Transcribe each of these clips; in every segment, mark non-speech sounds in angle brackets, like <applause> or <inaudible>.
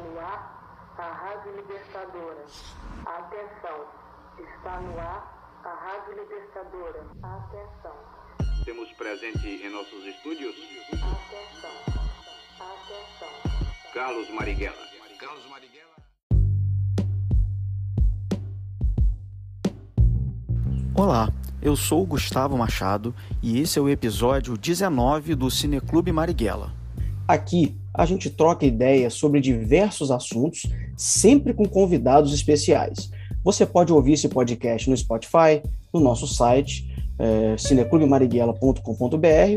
no ar a Rádio Libertadora. Atenção, está no ar a Rádio Libertadora. Atenção. Temos presente em nossos estúdios Atenção. Atenção. Carlos Marighella. Carlos Marighella. Olá, eu sou o Gustavo Machado e esse é o episódio 19 do Cineclube Marighella. Aqui a gente troca ideias sobre diversos assuntos, sempre com convidados especiais. Você pode ouvir esse podcast no Spotify, no nosso site, é,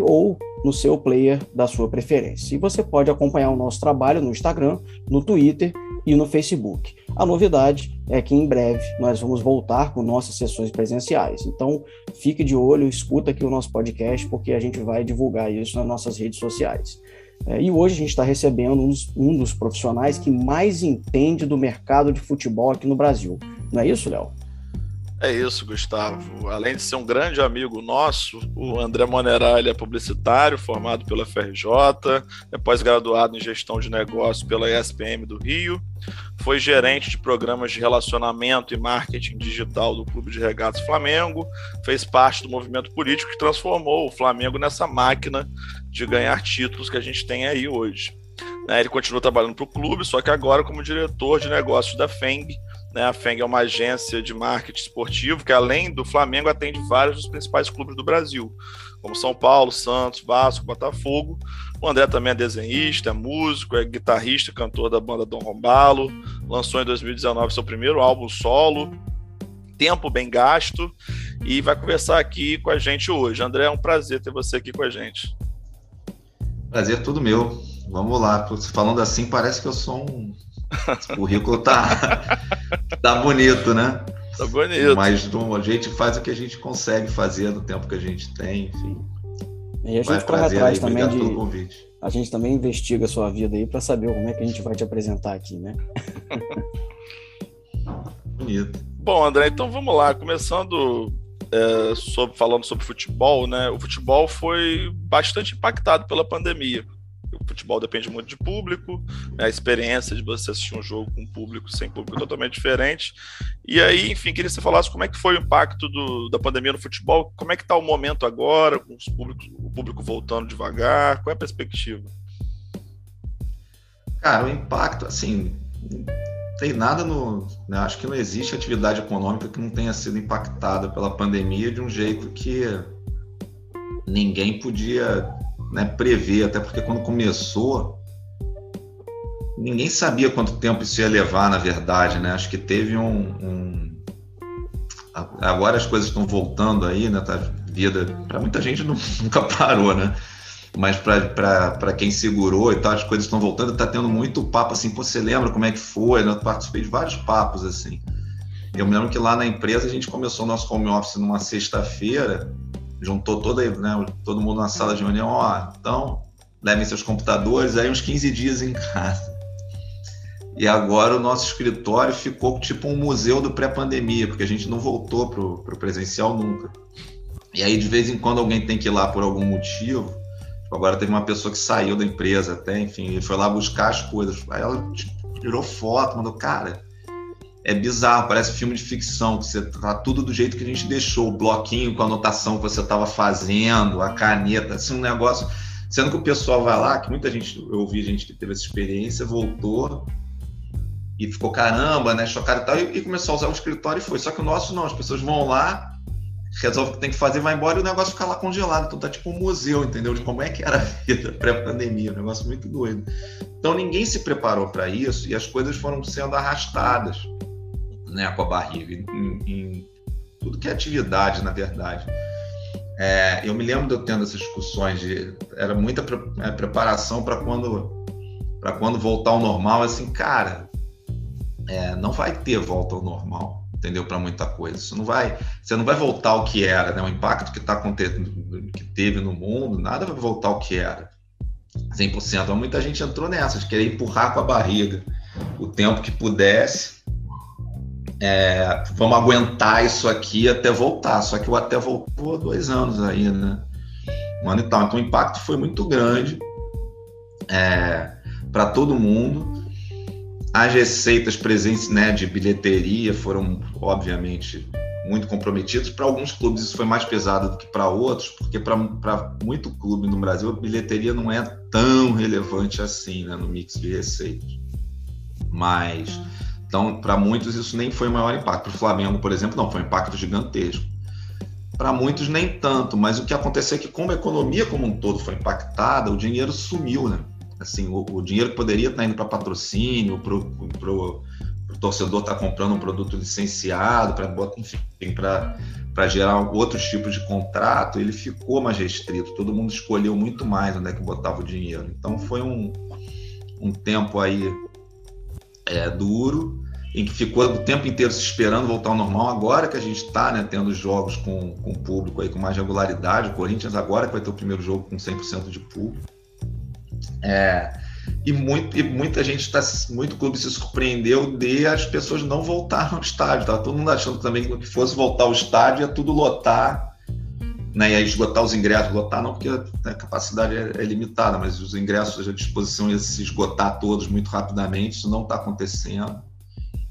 ou no seu player da sua preferência. E você pode acompanhar o nosso trabalho no Instagram, no Twitter e no Facebook. A novidade é que em breve nós vamos voltar com nossas sessões presenciais. Então, fique de olho, escuta aqui o nosso podcast, porque a gente vai divulgar isso nas nossas redes sociais. É, e hoje a gente está recebendo um dos, um dos, profissionais que mais entende do mercado de futebol aqui no Brasil. Não é isso, Léo? É isso, Gustavo. Além de ser um grande amigo nosso, o André Monerá ele é publicitário, formado pela FRJ, é pós-graduado em gestão de negócios pela ESPM do Rio, foi gerente de programas de relacionamento e marketing digital do Clube de Regatas Flamengo, fez parte do movimento político que transformou o Flamengo nessa máquina de ganhar títulos que a gente tem aí hoje. Né, ele continua trabalhando para o clube, só que agora como diretor de negócios da FENG, né? A FENG é uma agência de marketing esportivo que, além do Flamengo, atende vários dos principais clubes do Brasil, como São Paulo, Santos, Vasco, Botafogo. O André também é desenhista, é músico, é guitarrista, cantor da banda Dom Rombalo. Lançou em 2019 seu primeiro álbum solo, Tempo Bem Gasto, e vai conversar aqui com a gente hoje. André, é um prazer ter você aqui com a gente. Prazer todo meu. Vamos lá. Falando assim, parece que eu sou um <laughs> o currículo tá, tá bonito, né? Tá bonito. Mas a gente faz o que a gente consegue fazer no tempo que a gente tem, enfim. E a gente corre atrás também de. A gente também investiga a sua vida aí para saber como é que a gente vai te apresentar aqui, né? <laughs> bonito. Bom, André, então vamos lá. Começando é, sobre, falando sobre futebol, né? O futebol foi bastante impactado pela pandemia o futebol depende muito de público, né? a experiência de você assistir um jogo com público, sem público, é totalmente diferente. E aí, enfim, queria que você falasse como é que foi o impacto do, da pandemia no futebol, como é que está o momento agora, com os públicos, o público voltando devagar, qual é a perspectiva? Cara, o impacto, assim, tem nada no. Né, acho que não existe atividade econômica que não tenha sido impactada pela pandemia de um jeito que ninguém podia né, prever, até porque quando começou, ninguém sabia quanto tempo isso ia levar, na verdade, né? Acho que teve um, um... agora as coisas estão voltando aí, né? Tá vida para muita gente <laughs> nunca parou, né? Mas para quem segurou e tal, as coisas estão voltando, tá tendo muito papo assim, você lembra como é que foi? Eu participei de vários papos assim. Eu me lembro que lá na empresa a gente começou o nosso home office numa sexta-feira juntou toda, né, todo mundo na sala de reunião, ó, então levem seus computadores, aí uns 15 dias em casa. E agora o nosso escritório ficou tipo um museu do pré-pandemia, porque a gente não voltou pro, pro presencial nunca. E aí de vez em quando alguém tem que ir lá por algum motivo. Agora teve uma pessoa que saiu da empresa até, enfim, e foi lá buscar as coisas. Aí ela tirou foto, mandou, cara, é bizarro, parece filme de ficção, que você tá tudo do jeito que a gente deixou, o bloquinho com a anotação que você estava fazendo, a caneta, assim, um negócio. Sendo que o pessoal vai lá, que muita gente, eu ouvi gente que teve essa experiência, voltou e ficou caramba, né, chocado e tal, e, e começou a usar o escritório e foi. Só que o nosso não, as pessoas vão lá, resolve o que tem que fazer, vai embora e o negócio fica lá congelado. Então tá tipo um museu, entendeu? De como é que era a vida <laughs> pré-pandemia, um negócio muito doido. Então ninguém se preparou para isso e as coisas foram sendo arrastadas né, com a barriga, em, em tudo que é atividade, na verdade. É, eu me lembro de eu tendo essas discussões de era muita pre, é, preparação para quando para quando voltar ao normal, assim, cara, é, não vai ter volta ao normal, entendeu? Para muita coisa. Isso não vai, você não vai voltar ao que era, né? O impacto que tá acontecendo, que teve no mundo, nada vai voltar ao que era. 100%. Muita gente entrou nessa, de querer empurrar com a barriga o tempo que pudesse é, vamos aguentar isso aqui até voltar. Só que o até voltou dois anos aí, né? Um ano e tal. Então o impacto foi muito grande é, para todo mundo. As receitas presentes né, de bilheteria foram, obviamente, muito comprometidas. Para alguns clubes isso foi mais pesado do que para outros, porque para muito clube no Brasil a bilheteria não é tão relevante assim né, no mix de receitas. Mas, então, para muitos isso nem foi o maior impacto. Para o Flamengo, por exemplo, não, foi um impacto gigantesco. Para muitos nem tanto, mas o que aconteceu é que como a economia como um todo foi impactada, o dinheiro sumiu, né? Assim, o, o dinheiro que poderia estar indo para patrocínio, para o torcedor estar tá comprando um produto licenciado, para para gerar outros tipos de contrato, ele ficou mais restrito. Todo mundo escolheu muito mais onde é que botava o dinheiro. Então foi um, um tempo aí é, duro, em que ficou o tempo inteiro se esperando voltar ao normal. Agora que a gente está né, tendo jogos com, com público aí com mais regularidade, o Corinthians agora que vai ter o primeiro jogo com 100% de público. É, e, muito, e muita gente está, muito clube se surpreendeu de as pessoas não voltaram ao estádio. Tava todo mundo achando também que fosse voltar ao estádio ia tudo lotar, né? E aí esgotar os ingressos, lotar não porque a capacidade é, é limitada, mas os ingressos à disposição ia se esgotar todos muito rapidamente. Isso não está acontecendo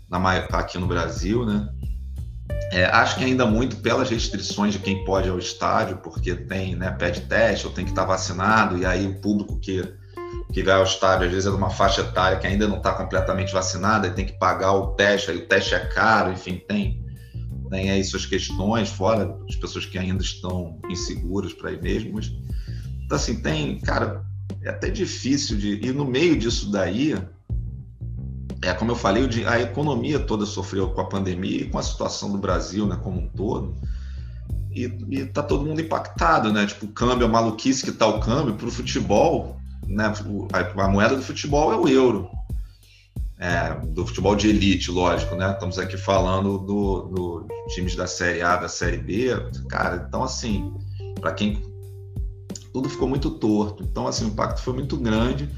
na maior, aqui no Brasil, né? É, acho que ainda muito pelas restrições de quem pode ao estádio, porque tem, né, pede teste ou tem que estar vacinado, e aí o público que, que vai ao estádio, às vezes é uma faixa etária que ainda não está completamente vacinada e tem que pagar o teste, aí o teste é caro, enfim, tem, tem aí suas questões, fora as pessoas que ainda estão inseguras para ir mesmo. Mas, então, assim, tem, cara, é até difícil de. E no meio disso daí, é, como eu falei, a economia toda sofreu com a pandemia e com a situação do Brasil, né, como um todo. E, e tá todo mundo impactado, né? Tipo, o câmbio, a maluquice que tá o câmbio para o futebol, né? A, a, moeda do futebol é o euro. É, do futebol de elite, lógico, né? Estamos aqui falando do, do times da Série A, da Série B, cara. Então, assim, para quem tudo ficou muito torto. Então, assim, o impacto foi muito grande.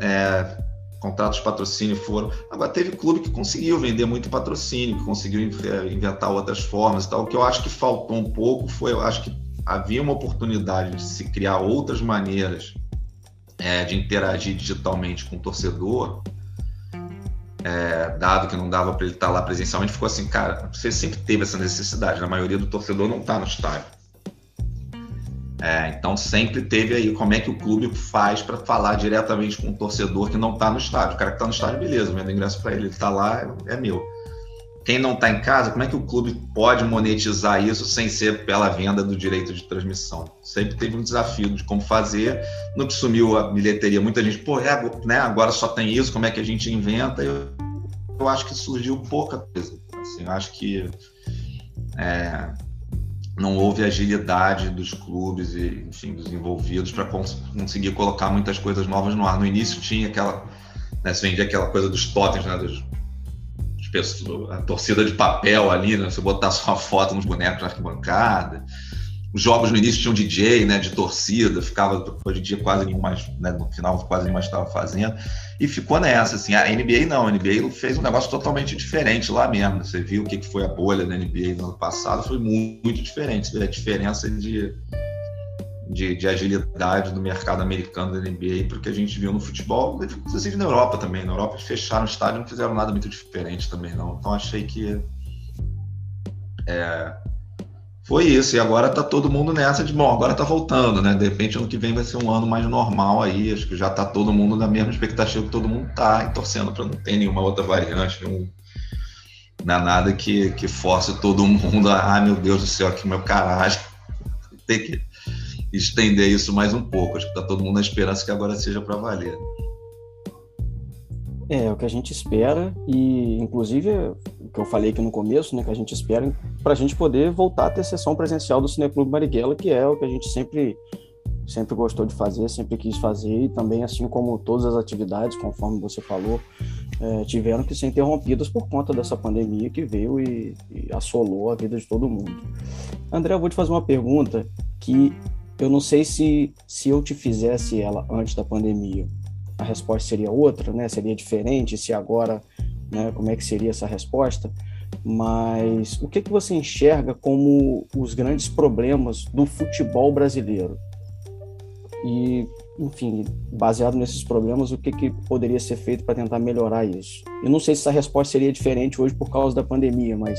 É, contratos de patrocínio foram. Agora, teve clube que conseguiu vender muito patrocínio, que conseguiu inventar outras formas e tal. O que eu acho que faltou um pouco foi, eu acho que havia uma oportunidade de se criar outras maneiras é, de interagir digitalmente com o torcedor, é, dado que não dava para ele estar lá presencialmente, ficou assim, cara, você sempre teve essa necessidade, a maioria do torcedor não está no estádio. É, então sempre teve aí como é que o clube faz para falar diretamente com o torcedor que não está no estádio. O cara que está no estádio, beleza, vendo ingresso para ele, ele está lá, é, é meu. Quem não está em casa, como é que o clube pode monetizar isso sem ser pela venda do direito de transmissão? Sempre teve um desafio de como fazer. No que sumiu a bilheteria, muita gente, pô, é, né, agora só tem isso, como é que a gente inventa? Eu, eu acho que surgiu pouca coisa. Assim, eu acho que é, não houve agilidade dos clubes e, enfim, dos envolvidos para cons conseguir colocar muitas coisas novas no ar. No início tinha aquela, né, se vendia aquela coisa dos totens, né, dos, a torcida de papel ali, né, você botar sua foto nos bonecos na arquibancada. Os jogos no início tinham DJ, né, de torcida, ficava hoje em dia quase nenhum mais, né, no final quase nenhum mais estava fazendo. E ficou nessa, assim, a NBA não, a NBA fez um negócio totalmente diferente lá mesmo, você viu o que foi a bolha da NBA no ano passado, foi muito diferente, você vê a diferença de, de, de agilidade do mercado americano da NBA para o que a gente viu no futebol, inclusive na Europa também, na Europa fecharam o estádio, não fizeram nada muito diferente também não, então achei que é, foi isso. E agora tá todo mundo nessa de, bom, agora tá voltando, né? De repente, ano que vem vai ser um ano mais normal aí. Acho que já tá todo mundo na mesma expectativa que todo mundo tá, e torcendo para não ter nenhuma outra variante, nenhum, não é nada que, que force todo <laughs> mundo a, ah, meu Deus do céu, aqui meu caralho. <laughs> Tem que estender isso mais um pouco. Acho que tá todo mundo na esperança que agora seja para valer. É, é o que a gente espera e, inclusive, o que eu falei aqui no começo, né, que a gente espera para a gente poder voltar a ter sessão presencial do Cineclube Marighella, que é o que a gente sempre sempre gostou de fazer, sempre quis fazer e também, assim como todas as atividades, conforme você falou, é, tiveram que ser interrompidas por conta dessa pandemia que veio e, e assolou a vida de todo mundo. André, eu vou te fazer uma pergunta que eu não sei se, se eu te fizesse ela antes da pandemia, a resposta seria outra, né? Seria diferente se agora, né? Como é que seria essa resposta? Mas o que que você enxerga como os grandes problemas do futebol brasileiro? E enfim, baseado nesses problemas, o que, que poderia ser feito para tentar melhorar isso? Eu não sei se essa resposta seria diferente hoje por causa da pandemia, mas,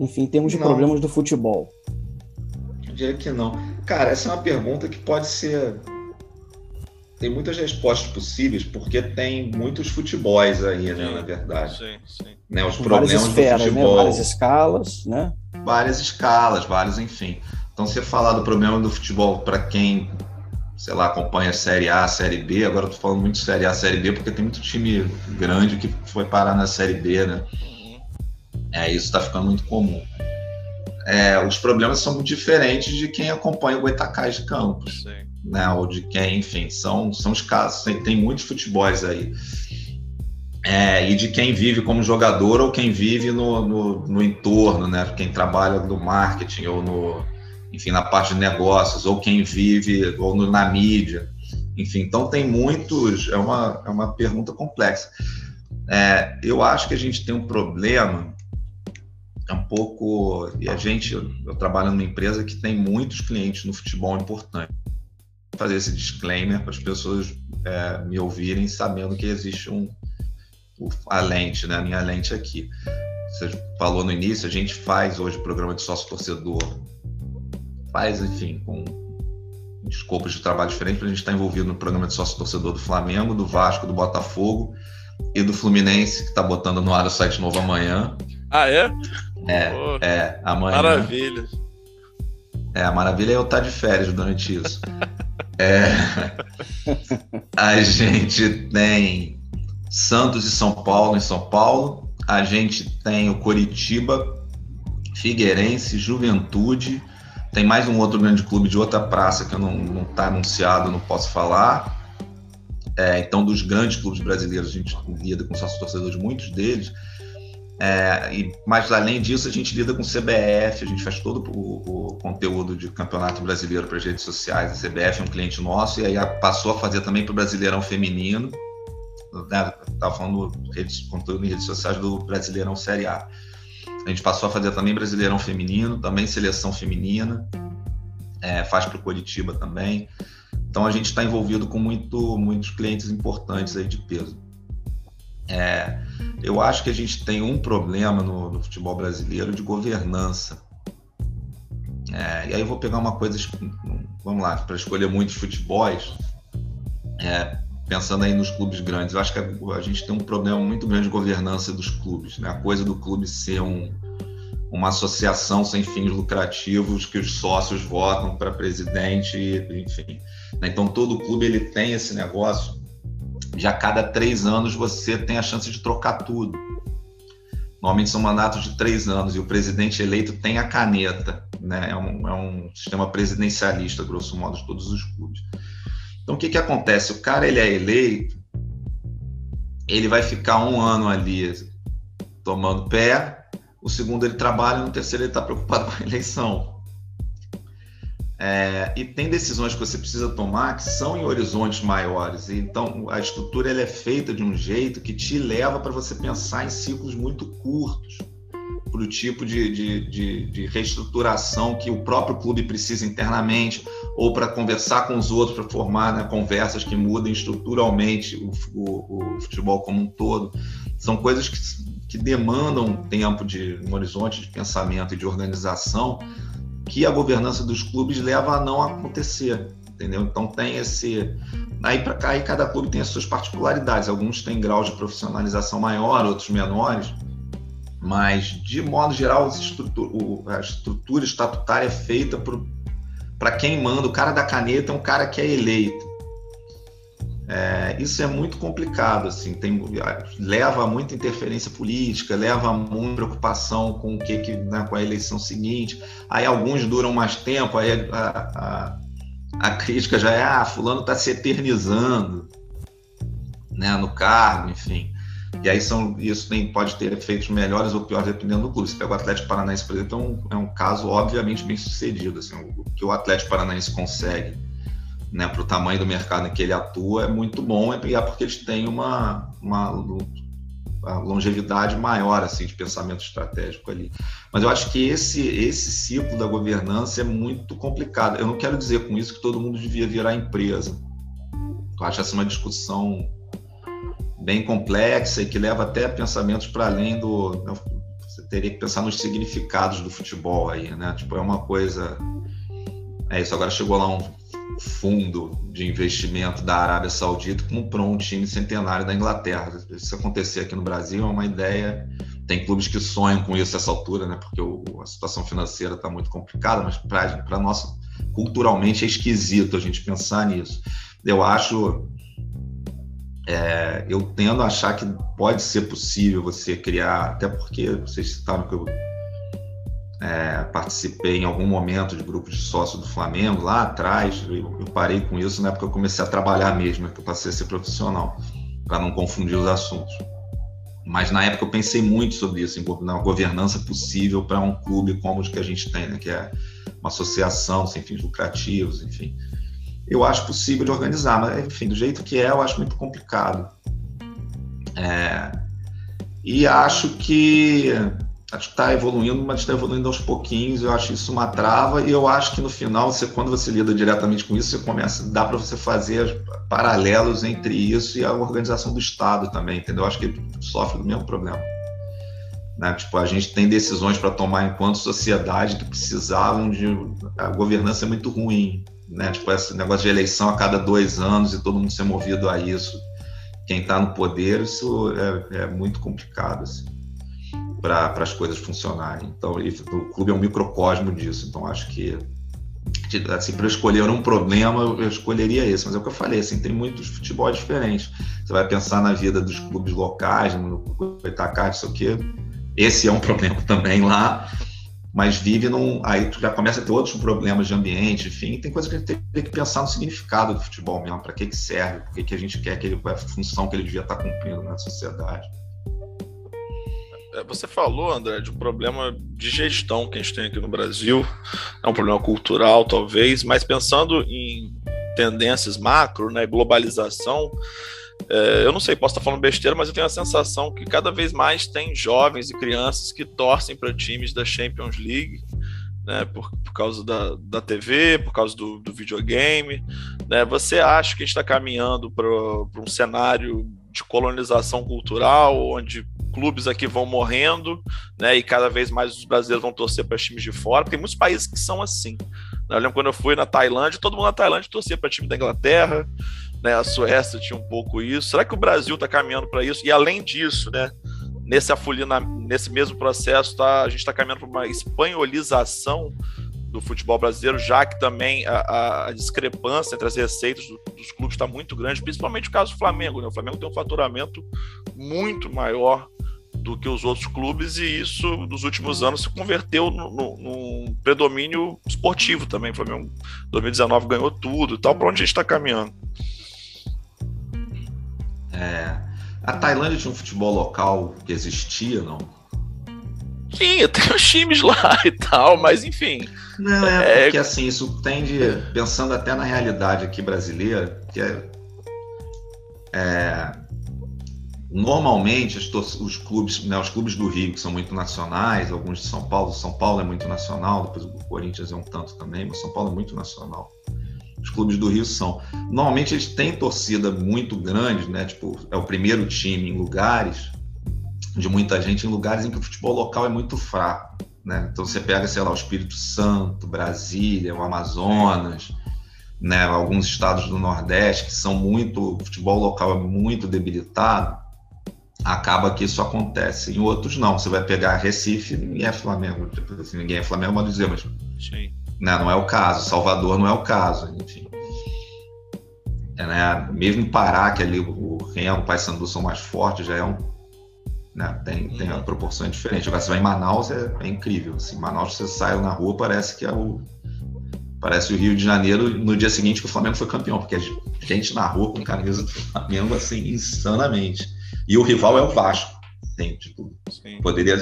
enfim, em termos de não. problemas do futebol. Eu diria que não. Cara, essa é uma pergunta que pode ser. Tem muitas respostas possíveis, porque tem muitos futebols aí, né, sim, na verdade. Sim, sim. Né, os problemas várias esferas, do né, futebol. Né? Várias escalas, né? Várias escalas, vários, enfim. Então, você falar do problema do futebol para quem sei lá, acompanha a Série A, a Série B. Agora eu tô falando muito de Série A, Série B, porque tem muito time grande que foi parar na Série B, né? É, isso está ficando muito comum. É, os problemas são muito diferentes de quem acompanha o Goitacás de Campos, Sim. né? Ou de quem, enfim, são, são os casos. Tem, tem muitos futebols aí. É, e de quem vive como jogador ou quem vive no, no, no entorno, né? Quem trabalha no marketing ou no, enfim, na parte de negócios, ou quem vive, ou no, na mídia. Enfim, então tem muitos. É uma, é uma pergunta complexa. É, eu acho que a gente tem um problema é um pouco. E a gente, eu, trabalho numa empresa que tem muitos clientes no futebol importante. Vou fazer esse disclaimer para as pessoas é, me ouvirem sabendo que existe um, a lente, né? A minha lente aqui. Você falou no início, a gente faz hoje programa de sócio torcedor faz, enfim, com escopos de trabalho diferentes, a gente está envolvido no programa de sócio-torcedor do Flamengo, do Vasco, do Botafogo e do Fluminense, que está botando no ar o site novo amanhã. Ah, é? É, Pô, é, amanhã. Maravilha. É, a maravilha é eu estar de férias durante isso. <laughs> é, a gente tem Santos e São Paulo em São Paulo, a gente tem o Coritiba, Figueirense, Juventude, tem mais um outro grande clube de outra praça que não está anunciado, não posso falar. É, então, dos grandes clubes brasileiros, a gente lida com sócios torcedores, muitos deles. É, e, mas, além disso, a gente lida com CBF, a gente faz todo o, o conteúdo de campeonato brasileiro para as redes sociais. A CBF é um cliente nosso e aí passou a fazer também para o Brasileirão Feminino. Né? Estava falando redes, conteúdo em redes sociais do Brasileirão Série A. A gente passou a fazer também Brasileirão Feminino, também Seleção Feminina, é, faz para o Curitiba também. Então a gente está envolvido com muito, muitos clientes importantes aí de peso. É, eu acho que a gente tem um problema no, no futebol brasileiro de governança. É, e aí eu vou pegar uma coisa, vamos lá, para escolher muitos futebols, é, pensando aí nos clubes grandes, eu acho que a, a, gente tem um problema muito grande de governança dos clubes, né? A coisa do clube ser um, uma associação sem fins lucrativos que os sócios votam para presidente, enfim. Né? Então todo clube ele tem esse negócio de a cada três anos você tem a chance de trocar tudo. Normalmente são mandatos de três anos e o presidente eleito tem a caneta, né? É um, é um sistema presidencialista, grosso modo, de todos os clubes. Então, o que, que acontece? O cara ele é eleito, ele vai ficar um ano ali tomando pé, o segundo ele trabalha, no terceiro ele está preocupado <laughs> com a eleição. É, e tem decisões que você precisa tomar que são em horizontes maiores. Então, a estrutura ela é feita de um jeito que te leva para você pensar em ciclos muito curtos para o tipo de, de, de, de, reestruturação que o próprio clube precisa internamente, ou para conversar com os outros, para formar né, conversas que mudem estruturalmente o, o, o, futebol como um todo. São coisas que, que demandam tempo de um horizonte de pensamento e de organização que a governança dos clubes leva a não acontecer. Entendeu? Então tem esse. Aí para cá, aí cada clube tem as suas particularidades. Alguns têm graus de profissionalização maior, outros menores mas de modo geral a estrutura estatutária é feita para quem manda. O cara da caneta é um cara que é eleito. É, isso é muito complicado, assim, tem, leva a muita interferência política, leva a muita preocupação com o que, que né, com a eleição seguinte. Aí alguns duram mais tempo, aí a, a, a crítica já é, ah, fulano está se eternizando né, no cargo, enfim. E aí são, isso tem, pode ter efeitos melhores ou piores dependendo do clube. Se pega o Atlético Paranaense, por exemplo, é um, é um caso obviamente bem sucedido. Assim, o, que o Atlético Paranaense consegue né, para o tamanho do mercado em que ele atua é muito bom, e é porque eles têm uma, uma a longevidade maior assim de pensamento estratégico ali. Mas eu acho que esse esse ciclo da governança é muito complicado. Eu não quero dizer com isso que todo mundo devia virar empresa. Eu acho essa uma discussão bem complexa e que leva até pensamentos para além do você teria que pensar nos significados do futebol aí, né? Tipo, é uma coisa é isso, agora chegou lá um fundo de investimento da Arábia Saudita comprou um time centenário da Inglaterra. Se acontecer aqui no Brasil é uma ideia. Tem clubes que sonham com isso essa altura, né? Porque o, a situação financeira está muito complicada, mas para nós, culturalmente, é esquisito a gente pensar nisso. Eu acho. É, eu tendo a achar que pode ser possível você criar, até porque vocês citaram que eu é, participei em algum momento de grupo de sócio do Flamengo lá atrás. Eu, eu parei com isso na época que eu comecei a trabalhar mesmo, que eu passei a ser profissional, para não confundir os assuntos. Mas na época eu pensei muito sobre isso, na governança possível para um clube como o que a gente tem, né, que é uma associação sem fins lucrativos, enfim. Eu acho possível de organizar, mas enfim, do jeito que é, eu acho muito complicado. É, e acho que acho que está evoluindo, mas está evoluindo aos pouquinhos. Eu acho isso uma trava e eu acho que no final, você, quando você lida diretamente com isso, você começa, dá para você fazer paralelos entre isso e a organização do Estado também, entendeu? Eu acho que ele sofre do mesmo problema. Né? Tipo, a gente tem decisões para tomar enquanto sociedade que precisavam de a governança é muito ruim, né? Tipo esse negócio de eleição a cada dois anos e todo mundo ser movido a isso. Quem está no poder, isso é, é muito complicado. Assim para as coisas funcionarem. Então, o clube é um microcosmo disso. Então, acho que assim, para escolher um problema, eu escolheria esse. Mas é o que eu falei, assim, tem muitos futebol diferentes. Você vai pensar na vida dos clubes locais, no Itacá, isso aqui. Esse é um <laughs> problema também lá, mas vive num. Aí tu já começa a ter outros problemas de ambiente, enfim. Tem coisa que a gente tem que pensar no significado do futebol mesmo, para que, que serve, por que, que a gente quer que ele, qual é a função que ele devia estar cumprindo na sociedade. Você falou, André, de um problema de gestão que a gente tem aqui no Brasil. É um problema cultural, talvez, mas pensando em tendências macro, né, globalização, é, eu não sei, posso estar falando besteira, mas eu tenho a sensação que cada vez mais tem jovens e crianças que torcem para times da Champions League, né, por, por causa da, da TV, por causa do, do videogame. Né? Você acha que a gente está caminhando para um cenário de colonização cultural, onde clubes aqui vão morrendo, né? E cada vez mais os brasileiros vão torcer para times de fora. Tem muitos países que são assim. Eu lembro quando eu fui na Tailândia, todo mundo na Tailândia torcia para time da Inglaterra, né? A Suécia tinha um pouco isso. Será que o Brasil está caminhando para isso? E além disso, né? Nesse afulina, nesse mesmo processo, tá, a gente está caminhando para uma espanholização do futebol brasileiro, já que também a, a discrepância entre as receitas do, dos clubes está muito grande, principalmente o caso do Flamengo. Né? O Flamengo tem um faturamento muito maior do que os outros clubes e isso nos últimos anos se converteu num predomínio esportivo também. O Flamengo 2019 ganhou tudo e tal. Para onde a gente está caminhando? É, a Tailândia tinha um futebol local que existia, não? Tinha, tem os times lá e tal, mas enfim. Não, é, é porque assim, isso tende, pensando até na realidade aqui brasileira, que é, é normalmente os, os clubes, né, os clubes do Rio, que são muito nacionais, alguns de São Paulo, São Paulo é muito nacional, depois o Corinthians é um tanto também, mas São Paulo é muito nacional. Os clubes do Rio são. Normalmente eles têm torcida muito grande, né? Tipo, é o primeiro time em lugares de muita gente, em lugares em que o futebol local é muito fraco. Né? Então você pega, sei lá, o Espírito Santo, Brasília, o Amazonas, né? alguns estados do Nordeste que são muito, o futebol local é muito debilitado, acaba que isso acontece. Em outros não, você vai pegar Recife, ninguém é Flamengo, tipo assim, ninguém é Flamengo, mas dizer, mas Sim. Né, não é o caso, Salvador não é o caso, enfim. É, né, mesmo Pará, que ali o Remo, o Paysandu são mais fortes, já é um né? Tem, tem uma uhum. proporção diferente. Agora, você vai em Manaus, é, é incrível. Assim, Manaus, você sai na rua, parece que é o. Parece o Rio de Janeiro no dia seguinte que o Flamengo foi campeão, porque a gente na rua com camisa do Flamengo, assim, insanamente. E o rival é o Vasco. Tem, tipo, poderia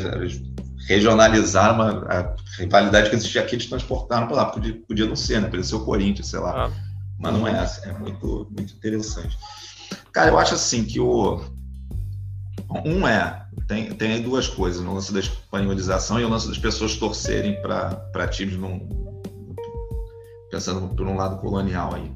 regionalizar uma, a rivalidade que existia aqui, eles transportaram para lá. Podia, podia não ser, né? Podia ser o Corinthians, sei lá. Ah. Mas não é assim. É muito, muito interessante. Cara, eu acho assim que o, Um é, tem, tem aí duas coisas, o lance da espanholização e o lance das pessoas torcerem para times num, pensando por um lado colonial aí.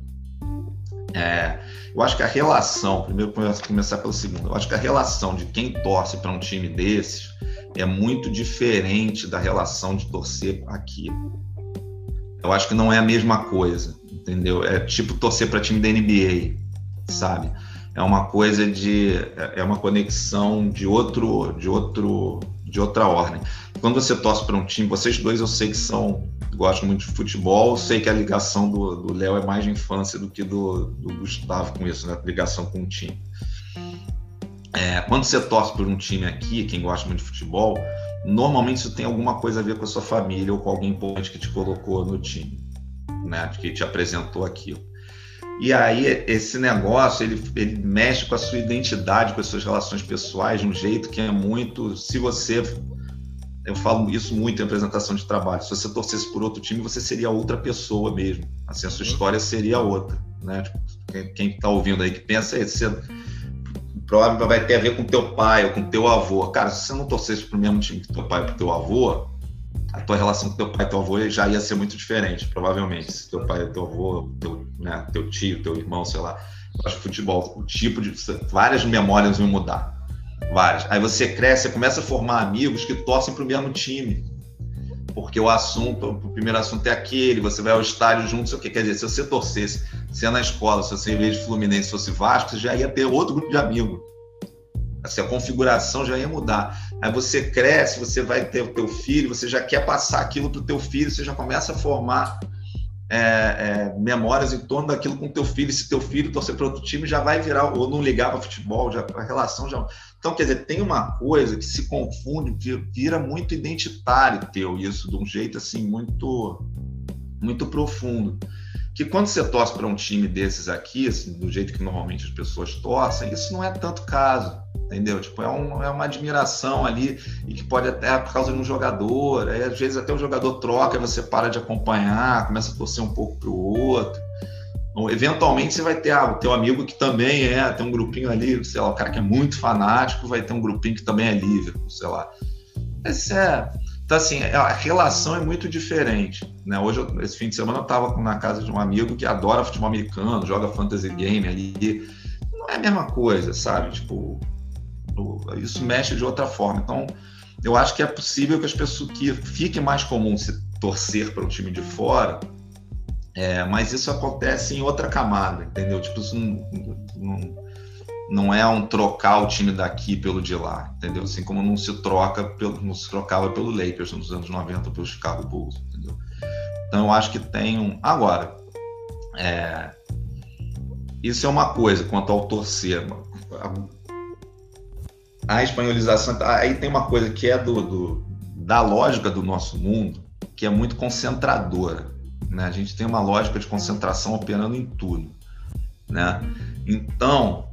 É, eu acho que a relação, primeiro começar pelo segundo, eu acho que a relação de quem torce para um time desses é muito diferente da relação de torcer aqui. Eu acho que não é a mesma coisa, entendeu? É tipo torcer para time da NBA, sabe? É uma coisa de é uma conexão de outro de outro de outra ordem. Quando você torce para um time, vocês dois eu sei que são gostam muito de futebol, sei que a ligação do Léo é mais de infância do que do, do Gustavo com isso, né? Ligação com o time. É, quando você torce por um time aqui, quem gosta muito de futebol, normalmente isso tem alguma coisa a ver com a sua família ou com alguém importante que te colocou no time, né? Que te apresentou aquilo. E aí esse negócio ele, ele mexe com a sua identidade, com as suas relações pessoais de um jeito que é muito. Se você eu falo isso muito em apresentação de trabalho. Se você torcesse por outro time, você seria outra pessoa mesmo. Assim, a sua história seria outra, né? Tipo, quem está ouvindo aí que pensa isso, você provavelmente vai ter a ver com teu pai ou com teu avô. Cara, se você não torcesse para o mesmo time que teu pai ou teu avô, a tua relação com teu pai e teu avô já ia ser muito diferente, provavelmente. Se teu pai teu avô, teu, né, teu tio, teu irmão, sei lá. Acho que futebol, o tipo de. Várias memórias iam mudar. Várias. Aí você cresce, você começa a formar amigos que torcem para o mesmo time. Porque o assunto, o primeiro assunto é aquele, você vai ao estádio junto, sei o que. Quer dizer, se você torcesse, se é na escola, se você, em vez de Fluminense, fosse Vasco, você já ia ter outro grupo de amigos. Assim, a configuração já ia mudar. Aí você cresce, você vai ter o teu filho, você já quer passar aquilo para o teu filho, você já começa a formar é, é, memórias em torno daquilo com teu filho. Se teu filho torcer para outro time, já vai virar, ou não ligar para futebol, já, a relação já. Então, quer dizer, tem uma coisa que se confunde, vira muito identitário teu, isso, de um jeito assim, muito, muito profundo. Que quando você torce para um time desses aqui, assim, do jeito que normalmente as pessoas torcem, isso não é tanto caso entendeu? Tipo, é, um, é uma admiração ali e que pode até por causa de um jogador, aí às vezes até o jogador troca e você para de acompanhar, começa a torcer um pouco para o outro. Ou, eventualmente você vai ter ah, o teu amigo que também é, tem um grupinho ali, sei lá, o cara que é muito fanático vai ter um grupinho que também é livre, sei lá. Esse é, então, assim, a relação é muito diferente. Né? Hoje, esse fim de semana, eu estava na casa de um amigo que adora futebol americano, joga fantasy game ali. Não é a mesma coisa, sabe? Tipo, isso mexe de outra forma. Então, eu acho que é possível que as pessoas que fique mais comum se torcer para o time de fora, é, mas isso acontece em outra camada, entendeu? Tipo, isso não, não, não, é um trocar o time daqui pelo de lá, entendeu? Assim como não se troca pelo, não se trocava pelo Lakers nos anos 90 pelo Chicago Bulls? Então eu acho que tem um. Agora, é, isso é uma coisa quanto ao torcer a espanholização. Aí tem uma coisa que é do, do, da lógica do nosso mundo, que é muito concentradora. Né? A gente tem uma lógica de concentração operando em tudo. Né? Então,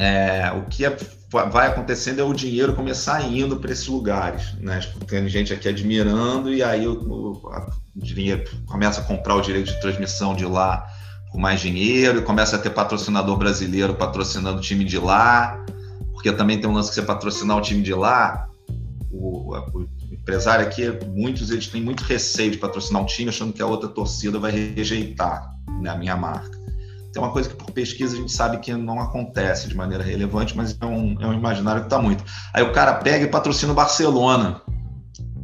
é, o que é, vai acontecendo é o dinheiro começar indo para esses lugares. Né? Tem gente aqui admirando, e aí o, o, o dinheiro começa a comprar o direito de transmissão de lá com mais dinheiro, e começa a ter patrocinador brasileiro patrocinando o time de lá porque também tem um lance que você patrocinar o time de lá, o, o empresário aqui, muitos eles têm muito receio de patrocinar um time, achando que a outra torcida vai rejeitar né, a minha marca. Tem uma coisa que por pesquisa a gente sabe que não acontece de maneira relevante, mas é um, é um imaginário que está muito. Aí o cara pega e patrocina o Barcelona,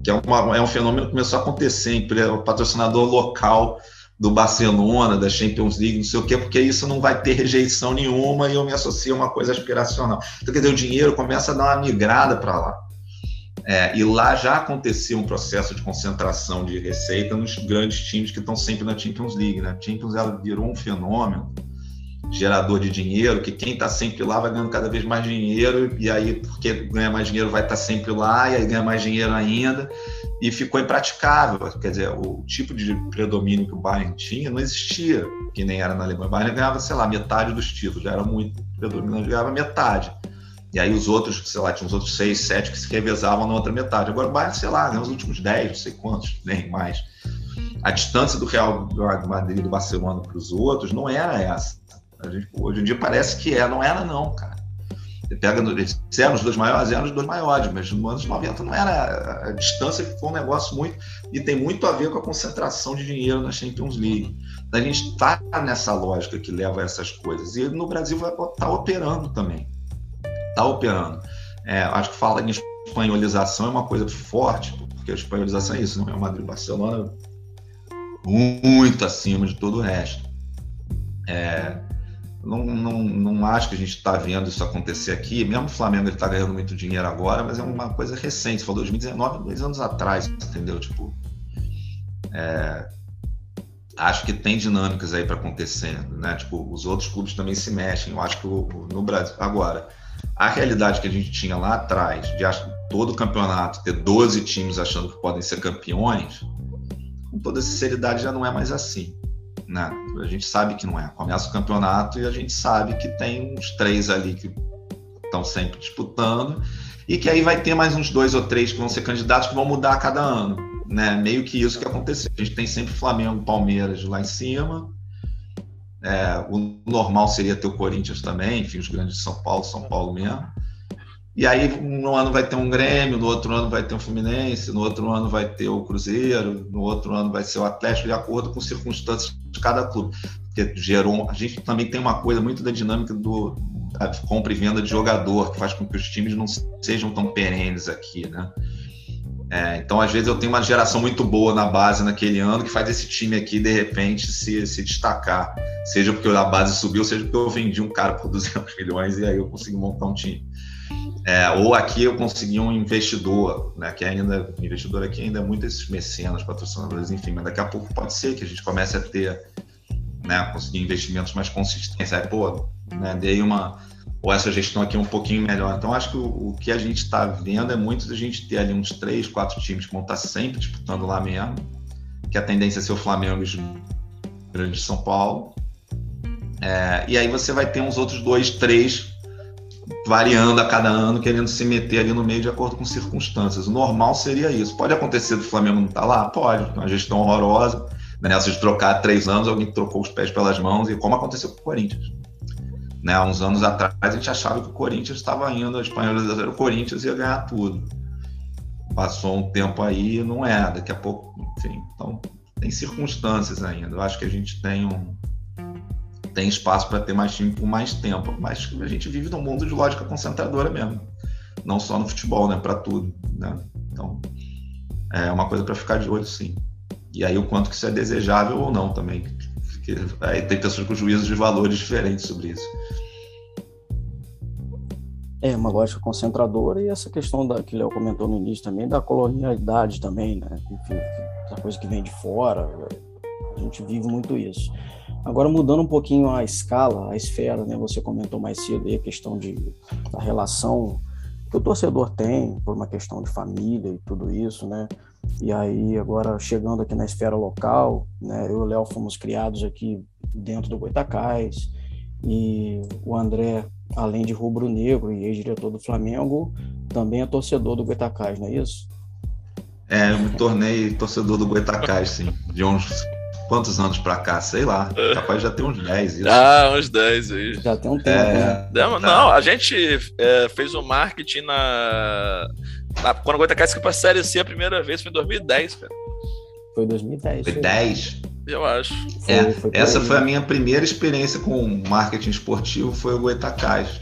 que é, uma, é um fenômeno que começou a acontecer, o patrocinador local do Barcelona, da Champions League, não sei o quê, porque isso não vai ter rejeição nenhuma e eu me associo a uma coisa aspiracional. Então, quer dizer, o dinheiro começa a dar uma migrada para lá. É, e lá já acontecia um processo de concentração de receita nos grandes times que estão sempre na Champions League. Né? A Champions ela virou um fenômeno gerador de dinheiro, que quem está sempre lá vai ganhando cada vez mais dinheiro, e aí, porque ganha mais dinheiro, vai estar tá sempre lá, e aí ganha mais dinheiro ainda, e ficou impraticável. Quer dizer, o tipo de predomínio que o Bayern tinha não existia, que nem era na Alemanha. O Bayern ganhava, sei lá, metade dos títulos, já era muito predominante, ganhava metade. E aí os outros, sei lá, tinha uns outros seis, sete que se revezavam na outra metade. Agora Bayern, sei lá, ganhou os últimos dez, não sei quantos, <laughs> nem mais. A distância do Real Madrid do Barcelona para os outros não era essa. Gente, hoje em dia parece que é, não era não, cara. pega no, eles eram os dois maiores, eram os dois maiores, mas nos anos 90 não era a distância que foi um negócio muito e tem muito a ver com a concentração de dinheiro na Champions League. A gente está nessa lógica que leva a essas coisas e no Brasil vai estar tá operando também, está operando. É, acho que fala em espanholização é uma coisa forte, porque a espanholização é isso, não é Madrid, Barcelona muito acima de todo o resto. É, não, não, não acho que a gente está vendo isso acontecer aqui. Mesmo o Flamengo está ganhando muito dinheiro agora, mas é uma coisa recente. Você falou 2019, dois anos atrás, entendeu? Tipo, é, acho que tem dinâmicas aí para acontecer, né? Tipo, os outros clubes também se mexem. Eu acho que o, no Brasil agora a realidade que a gente tinha lá atrás de todo o campeonato ter 12 times achando que podem ser campeões, com toda sinceridade já não é mais assim. Né? A gente sabe que não é. Começa o campeonato e a gente sabe que tem uns três ali que estão sempre disputando e que aí vai ter mais uns dois ou três que vão ser candidatos que vão mudar a cada ano. Né? Meio que isso que aconteceu. A gente tem sempre Flamengo, Palmeiras lá em cima. É, o normal seria ter o Corinthians também, enfim, os grandes de São Paulo, São Paulo mesmo. E aí, um ano vai ter um Grêmio, no outro ano vai ter um Fluminense, no outro ano vai ter o Cruzeiro, no outro ano vai ser o Atlético, de acordo com circunstâncias de cada clube. Porque gerou. A gente também tem uma coisa muito da dinâmica do, compra e venda de jogador, que faz com que os times não sejam tão perenes aqui, né? É, então, às vezes, eu tenho uma geração muito boa na base naquele ano que faz esse time aqui, de repente, se, se destacar. Seja porque a base subiu, seja porque eu vendi um cara por 200 <laughs> milhões e aí eu consegui montar um time. É, ou aqui eu consegui um investidor, né, que ainda, investidor aqui ainda é muito esses mecenas, patrocinadores, enfim, mas daqui a pouco pode ser que a gente comece a ter, né, conseguir investimentos mais consistentes. Aí, pô, né, dei uma, ou essa gestão aqui é um pouquinho melhor. Então, acho que o, o que a gente está vendo é muito da gente ter ali uns três, quatro times que vão estar tá sempre disputando lá mesmo, que a tendência é ser o Flamengo e os grandes de São Paulo. É, e aí você vai ter uns outros dois, três variando a cada ano, querendo se meter ali no meio de acordo com circunstâncias. O normal seria isso. Pode acontecer do Flamengo não estar tá lá? Pode, uma gestão horrorosa. Nessa de trocar três anos, alguém trocou os pés pelas mãos, e como aconteceu com o Corinthians. Né, há uns anos atrás, a gente achava que o Corinthians estava indo, a espanholização, o Corinthians ia ganhar tudo. Passou um tempo aí, não é. Daqui a pouco, enfim. Então, tem circunstâncias ainda. Eu acho que a gente tem um, tem espaço para ter mais time por mais tempo. Mas a gente vive num mundo de lógica concentradora mesmo. Não só no futebol, né? Para tudo. Né? Então, é uma coisa para ficar de olho, sim. E aí, o quanto que isso é desejável ou não também. Porque aí tem pessoas com juízos de valores diferentes sobre isso. É uma lógica concentradora e essa questão da, que o Léo comentou no início também, da colonialidade também, né? Enfim, essa coisa que vem de fora, a gente vive muito isso. Agora, mudando um pouquinho a escala, a esfera, né? Você comentou mais cedo aí a questão de, da relação que o torcedor tem por uma questão de família e tudo isso, né? E aí, agora chegando aqui na esfera local, né? Eu e o Léo fomos criados aqui dentro do Goitacás e o André, além de rubro-negro e ex-diretor do Flamengo, também é torcedor do Goitacás, não é isso? É, eu me tornei torcedor do Goitacás, sim, de uns quantos anos pra cá? Sei lá. Capaz já tem uns 10. Isso. Ah, uns 10 aí. Já tem um tempo. É, né? Não, não, a gente é, fez o marketing na. Na quando a Goitacás foi pra Série C a primeira vez, foi em 2010, cara. Foi 2010. Foi 10? Eu acho. É, foi essa foi a minha primeira experiência com marketing esportivo, foi o Goitacás.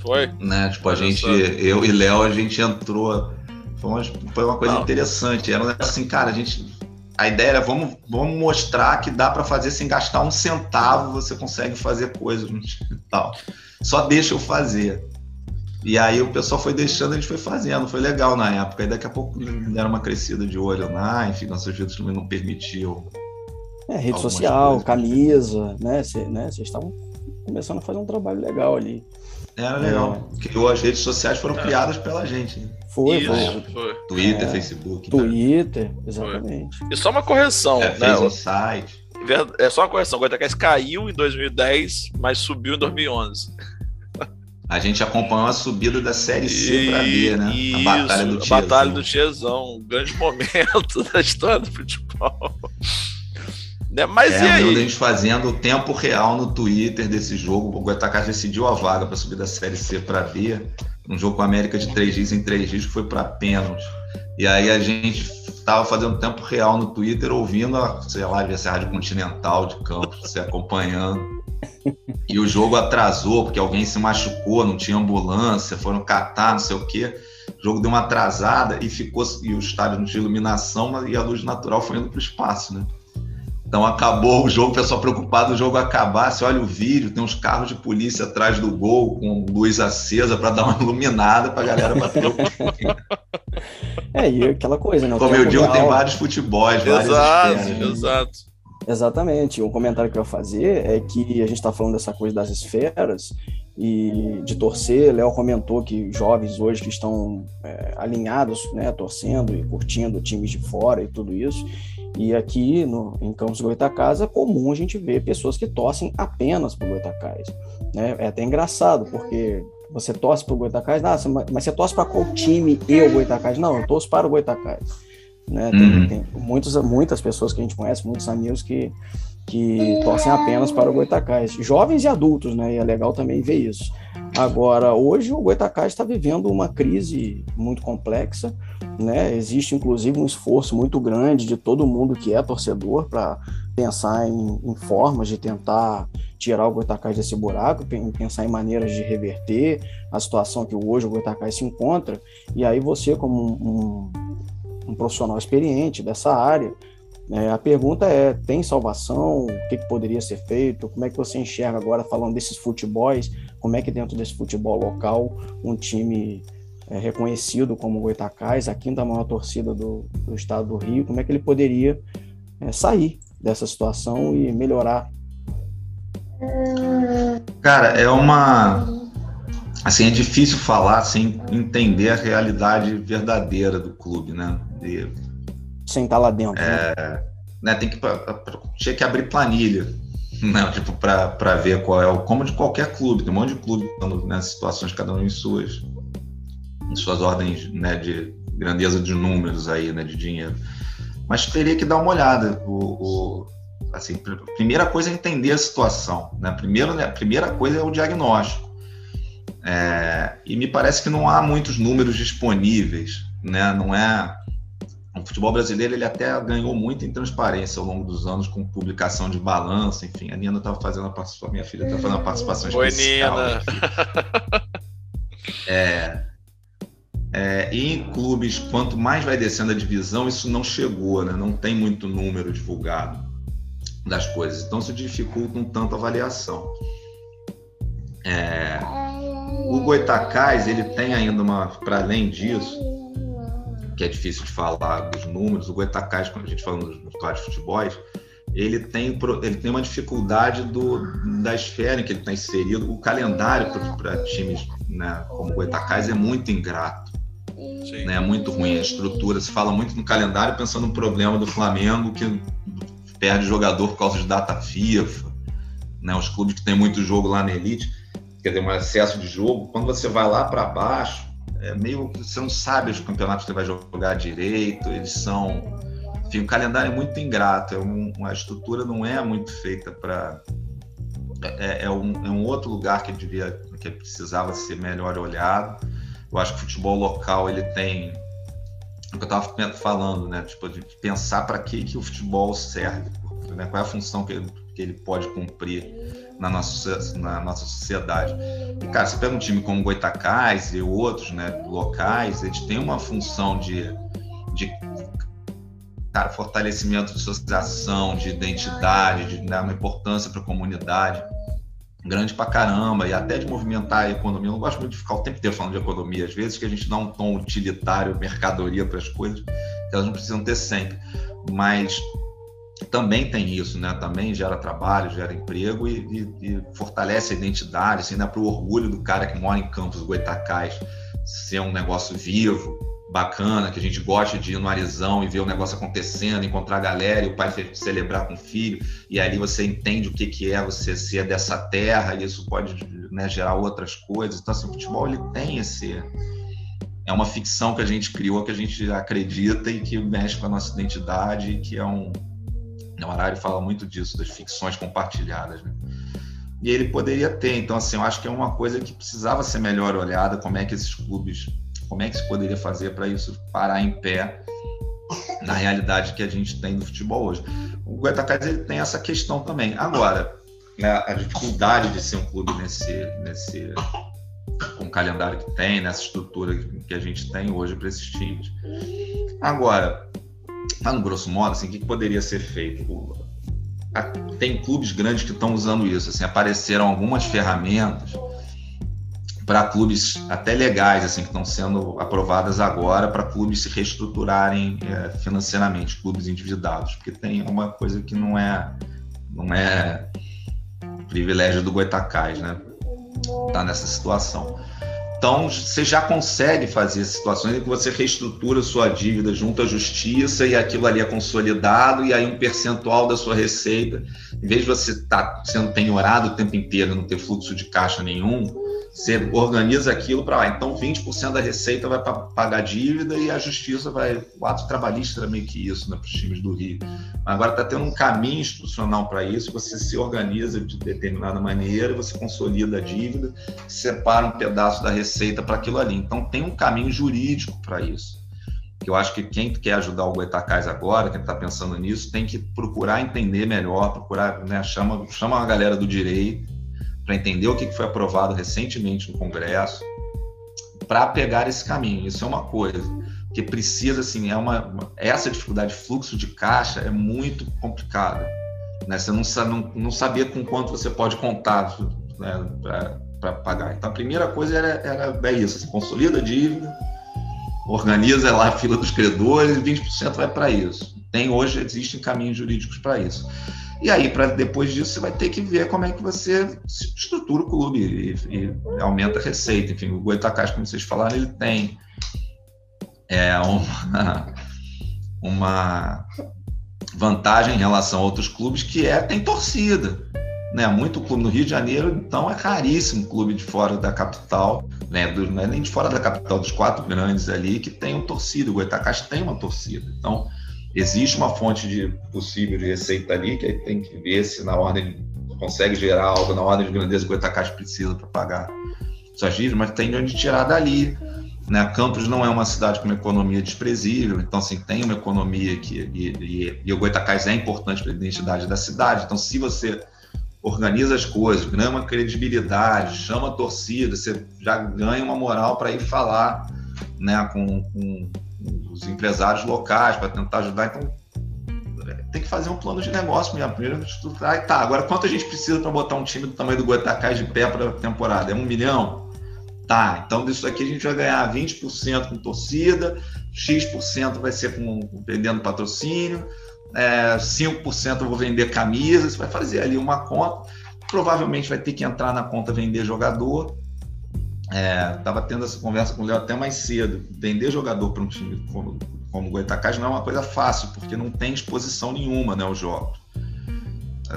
Foi? Né? Tipo, a gente, eu e Léo, a gente entrou. Foi uma, foi uma coisa não. interessante. Era assim, cara, a gente a ideia era vamos, vamos mostrar que dá para fazer sem gastar um centavo, você consegue fazer coisas no digital. Só deixa eu fazer. E aí o pessoal foi deixando, a gente foi fazendo, foi legal na época. E daqui a pouco deram uma crescida de olho lá, enfim, nossas vidas também não permitiu. É, rede social, coisas. camisa, né? Vocês né? estavam começando a fazer um trabalho legal ali. Era legal. É. Porque as redes sociais foram é. criadas pela gente. Né? Foi, Isso, foi. foi. Twitter, é, Facebook. Twitter, exatamente. Foi. E só uma correção, é, né? Um site. É só uma correção. O Goitacás caiu em 2010, mas subiu em 2011. A gente acompanhou a subida da Série C para B, né? Isso, a Batalha do Tiezão. A Batalha do Tiezão, um grande <laughs> momento da história do futebol. Né? Mas é, e aí? A gente fazendo o tempo real no Twitter desse jogo. O Goitacás decidiu a vaga para subir da Série C para B. Um jogo com a América de três dias em três dias que foi para pênalti. E aí a gente estava fazendo tempo real no Twitter, ouvindo a, sei lá, a Rádio Continental de Campos, se acompanhando. E o jogo atrasou, porque alguém se machucou, não tinha ambulância, foram catar, não sei o quê. O jogo deu uma atrasada e ficou e o estádio não tinha iluminação, e a luz natural foi indo para o espaço, né? Então acabou o jogo, o pessoal preocupado o jogo acabar. Você olha o vídeo, tem uns carros de polícia atrás do gol com luz acesa para dar uma iluminada para a galera bater o É, e aquela coisa, né? Como eu digo, tem vários futebols, Exato, né? exato. Exatamente. Um comentário que eu ia fazer é que a gente está falando dessa coisa das esferas e de torcer. Léo comentou que jovens hoje que estão é, alinhados, né, torcendo e curtindo times de fora e tudo isso. E aqui no, em Campos Goitacás é comum a gente ver pessoas que torcem apenas para o Goitacás. Né? É até engraçado, porque você torce para o Goitacás, ah, mas você torce para qual time e o Goitacás? Não, eu torço para o Goitacás. Né? Tem, uhum. tem muitos, muitas pessoas que a gente conhece, muitos amigos que, que torcem apenas para o Goitacás. Jovens e adultos, né? E é legal também ver isso. Agora, hoje o Goitacás está vivendo uma crise muito complexa, né? Existe inclusive um esforço muito grande de todo mundo que é torcedor para pensar em, em, formas de tentar tirar o Goitacás desse buraco, pensar em maneiras de reverter a situação que hoje o Goitacás se encontra. E aí você, como um, um, um profissional experiente dessa área, é, a pergunta é: tem salvação? O que, que, poderia ser feito? Como é que você enxerga agora, falando desses futebols? Como é que dentro desse futebol local, um time é, reconhecido como o Goitacás, a quinta maior torcida do, do estado do Rio, como é que ele poderia é, sair dessa situação e melhorar? Cara, é uma. Assim, é difícil falar sem entender a realidade verdadeira do clube, né? E sem estar lá dentro. É, né? né? tem que tinha que abrir planilha, <laughs> né? Tipo para ver qual é o como de qualquer clube, tem um monte de clube nessas né, situações cada um em suas em suas ordens, né, de grandeza de números aí, né, de dinheiro. Mas teria que dar uma olhada. O, o assim, primeira coisa é entender a situação, né? Primeiro, né, a primeira coisa é o diagnóstico. É, e me parece que não há muitos números disponíveis, né? Não é o futebol brasileiro ele até ganhou muito em transparência ao longo dos anos com publicação de balanço, enfim. A Nina estava fazendo a participação, minha filha estava fazendo a participação especial. Oi, Nina. É, é, e em clubes, quanto mais vai descendo a divisão, isso não chegou, né? não tem muito número divulgado das coisas. Então isso dificulta um tanto a avaliação. É, o Goitacás ele tem ainda uma, para além disso, que é difícil de falar dos números, o Goitacás, quando a gente fala nos, nos de futebol, ele tem, ele tem uma dificuldade do, da esfera em que ele está inserido. O calendário para times né, como o Goitacás é muito ingrato. Né, é muito ruim a estrutura. Se fala muito no calendário pensando no problema do Flamengo, que perde jogador por causa de data FIFA. Né, os clubes que têm muito jogo lá na Elite, quer dizer, um excesso de jogo. Quando você vai lá para baixo, é meio você não sabe os campeonatos que você vai jogar direito, eles são. Enfim, o calendário é muito ingrato, é um, a estrutura não é muito feita para. É, é, um, é um outro lugar que devia, que precisava ser melhor olhado. Eu acho que o futebol local ele tem o que eu estava falando, né? Tipo, de pensar para que, que o futebol serve, né? qual é a função que ele, que ele pode cumprir na nossa, na nossa sociedade. E, cara, você pega um time como Goitacás e outros né, locais, eles têm uma função de, de cara, fortalecimento de associação, de identidade, de dar uma importância para a comunidade grande pra caramba e até de movimentar a economia. Eu não gosto muito de ficar o tempo inteiro falando de economia, às vezes, que a gente dá um tom utilitário, mercadoria para as coisas, que elas não precisam ter sempre. Mas também tem isso, né? Também gera trabalho, gera emprego e, e, e fortalece a identidade, assim, dá para o orgulho do cara que mora em Campos Goitacás ser um negócio vivo, bacana, que a gente gosta de ir no Arizão e ver o negócio acontecendo, encontrar a galera e o pai celebrar com o filho, e ali você entende o que, que é você ser dessa terra, e isso pode né, gerar outras coisas. Então, assim, o futebol ele tem esse. É uma ficção que a gente criou, que a gente acredita e que mexe com a nossa identidade, e que é um, O Arari fala muito disso, das ficções compartilhadas. Né? E ele poderia ter. Então, assim, eu acho que é uma coisa que precisava ser melhor olhada, como é que esses clubes, como é que se poderia fazer para isso parar em pé na realidade que a gente tem do futebol hoje. O Goitacás ele tem essa questão também. Agora, né, a dificuldade de ser um clube nesse, nesse com o calendário que tem, nessa estrutura que a gente tem hoje para esses times. Agora, tá no grosso modo, assim, o que poderia ser feito? Tem clubes grandes que estão usando isso, assim, apareceram algumas ferramentas para clubes até legais, assim, que estão sendo aprovadas agora para clubes se reestruturarem é, financeiramente, clubes endividados, porque tem uma coisa que não é não é privilégio do Goitacás, né? Tá nessa situação. Então, você já consegue fazer situações em que você reestrutura sua dívida junto à justiça e aquilo ali é consolidado e aí um percentual da sua receita, em vez de você estar tá sendo penhorado o tempo inteiro, não ter fluxo de caixa nenhum, você organiza aquilo para lá. Então, 20% da receita vai para pagar dívida e a justiça vai. O ato trabalhista era meio que isso, né, para os times do Rio. Mas agora está tendo um caminho institucional para isso. Você se organiza de determinada maneira, você consolida a dívida, separa um pedaço da receita para aquilo ali. Então, tem um caminho jurídico para isso. Eu acho que quem quer ajudar o Goitacás agora, quem está pensando nisso, tem que procurar entender melhor, procurar, né, chama, chama a galera do direito para entender o que foi aprovado recentemente no Congresso, para pegar esse caminho. Isso é uma coisa que precisa, assim, é uma, essa dificuldade de fluxo de caixa é muito complicada. Né? Você não, não, não saber com quanto você pode contar né, para pagar. Então, a primeira coisa era, era é isso: você consolida a dívida, organiza lá a fila dos credores e 20% vai para isso. Tem hoje, existem caminhos jurídicos para isso. E aí, para depois disso, você vai ter que ver como é que você estrutura o clube e, e aumenta a receita. Enfim, o Goitacás, como vocês falaram, ele tem é, uma, <laughs> uma vantagem em relação a outros clubes que é tem torcida. Né? Muito clube no Rio de Janeiro, então é raríssimo clube de fora da capital, né? Do, não é nem de fora da capital, dos quatro grandes ali, que tenham torcida. O Goitacás tem uma torcida. Então, Existe uma fonte de possível de receita ali, que aí tem que ver se na ordem consegue gerar algo na ordem de grandeza que o Itacate precisa para pagar suas dívidas, mas tem de onde tirar dali. Né? Campos não é uma cidade com uma economia desprezível, então assim, tem uma economia que e, e, e o Goitacás é importante para a identidade da cidade. Então, se você organiza as coisas, ganha uma credibilidade, chama a torcida, você já ganha uma moral para ir falar né, com, com os empresários locais para tentar ajudar. Então, tem que fazer um plano de negócio mesmo. Primeiro estruturar e tá. Agora, quanto a gente precisa para botar um time do tamanho do Goitacás de pé para a temporada? É um milhão? Tá, então disso aqui a gente vai ganhar 20% com torcida, X% vai ser com, vendendo patrocínio, é, 5% eu vou vender camisas, vai fazer ali uma conta. Provavelmente vai ter que entrar na conta vender jogador, Estava é, tendo essa conversa com o Léo até mais cedo. Vender jogador para um time como, como o Goitacás não é uma coisa fácil, porque não tem exposição nenhuma né, os jogos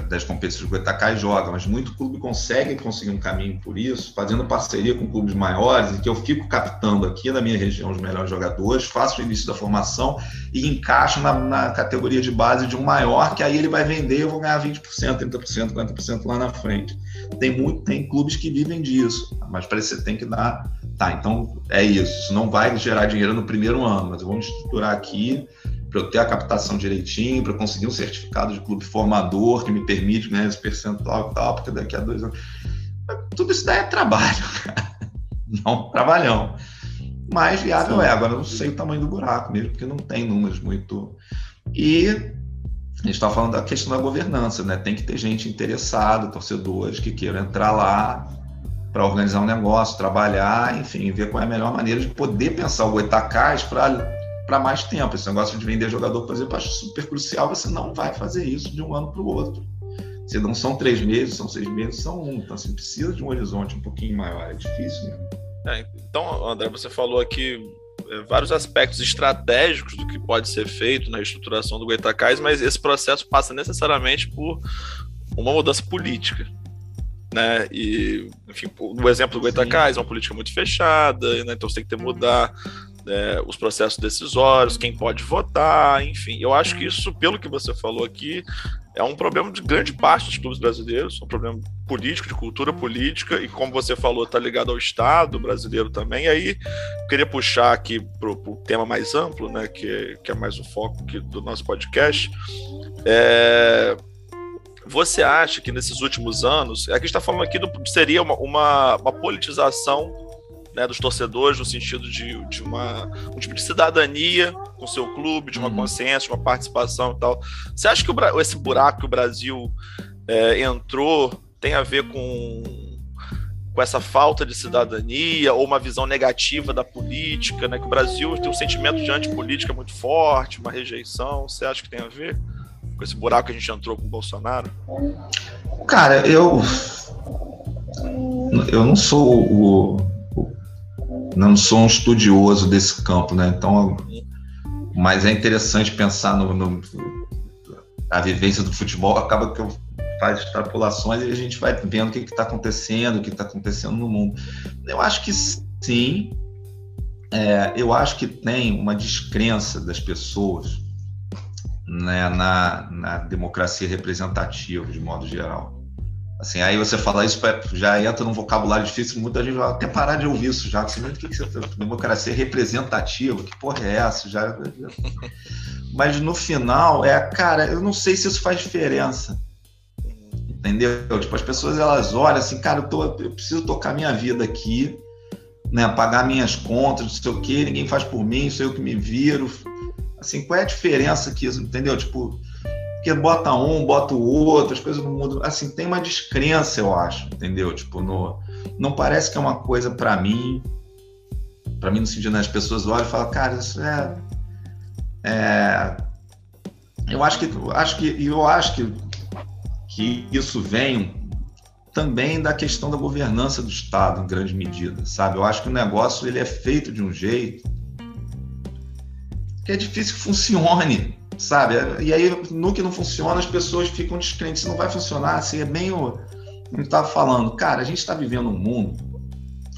das competições que o Goitacás joga, mas muito clube consegue conseguir um caminho por isso, fazendo parceria com clubes maiores, em que eu fico captando aqui na minha região os melhores jogadores, faço o início da formação e encaixo na, na categoria de base de um maior, que aí ele vai vender e eu vou ganhar 20%, 30%, 40% lá na frente. Tem muito, tem clubes que vivem disso, mas para isso você tem que dar. Tá, então é isso. Isso não vai gerar dinheiro no primeiro ano, mas vamos estruturar aqui para eu ter a captação direitinho, para conseguir um certificado de clube formador que me permite ganhar esse percentual e tal, porque daqui a dois anos. Tudo isso daí é trabalho, cara. <laughs> Não, trabalhão. Mas viável é. Agora eu não sei o tamanho do buraco mesmo, porque não tem números muito. E a gente está falando da questão da governança, né? Tem que ter gente interessada, torcedores que queiram entrar lá para organizar um negócio, trabalhar, enfim, ver qual é a melhor maneira de poder pensar o Goitacás para para mais tempo. Esse negócio de vender jogador, por exemplo, acho super crucial. Você não vai fazer isso de um ano para o outro. Se não são três meses, são seis meses, são um. Então, você assim, precisa de um horizonte um pouquinho maior. É difícil mesmo. É, então, André, você falou aqui é, vários aspectos estratégicos do que pode ser feito na estruturação do Goitacás, mas esse processo passa necessariamente por uma mudança política. né? E, enfim, o exemplo do Goitacás é uma política muito fechada, né? então você tem que ter, mudar é, os processos decisórios, quem pode votar, enfim. Eu acho que isso, pelo que você falou aqui, é um problema de grande parte dos clubes brasileiros, um problema político, de cultura política, e como você falou, está ligado ao Estado brasileiro também. E aí, queria puxar aqui para o tema mais amplo, né, que, que é mais o foco do nosso podcast. É, você acha que nesses últimos anos, aqui está falando aqui do, seria uma, uma, uma politização né, dos torcedores no sentido de, de uma, um tipo de cidadania com seu clube, de uma uhum. consciência, de uma participação e tal. Você acha que o, esse buraco que o Brasil é, entrou tem a ver com, com essa falta de cidadania ou uma visão negativa da política, né? Que o Brasil tem um sentimento de antipolítica muito forte, uma rejeição. Você acha que tem a ver com esse buraco que a gente entrou com o Bolsonaro? Cara, eu eu não sou o, não sou um estudioso desse campo, né? Então, mas é interessante pensar no, no a vivência do futebol. Acaba que eu faz extrapolações e a gente vai vendo o que está acontecendo, o que está acontecendo no mundo. Eu acho que sim. É, eu acho que tem uma descrença das pessoas né, na, na democracia representativa, de modo geral. Assim, aí você falar isso já entra num vocabulário difícil, muita gente vai até parar de ouvir isso já. Assim, o que, que você democracia representativa? Que porra é essa? Já, Mas no final, é, cara, eu não sei se isso faz diferença. Entendeu? Tipo, as pessoas elas olham assim, cara, eu, tô, eu preciso tocar minha vida aqui, né? Pagar minhas contas, não sei o quê, ninguém faz por mim, sou eu que me viro. Assim, qual é a diferença que isso, entendeu? Tipo, porque bota um, bota o outro, as coisas não mudam. Assim, tem uma descrença, eu acho, entendeu? Tipo, no, não parece que é uma coisa para mim, para mim no sentido das pessoas olham e falam, cara, isso é, é eu acho que acho que eu acho que que isso vem também da questão da governança do Estado, em grande medida, sabe? Eu acho que o negócio ele é feito de um jeito que é difícil que funcione, sabe? E aí, no que não funciona, as pessoas ficam descrentes. Isso não vai funcionar, assim, é bem o. Eu estava falando, cara, a gente está vivendo um mundo.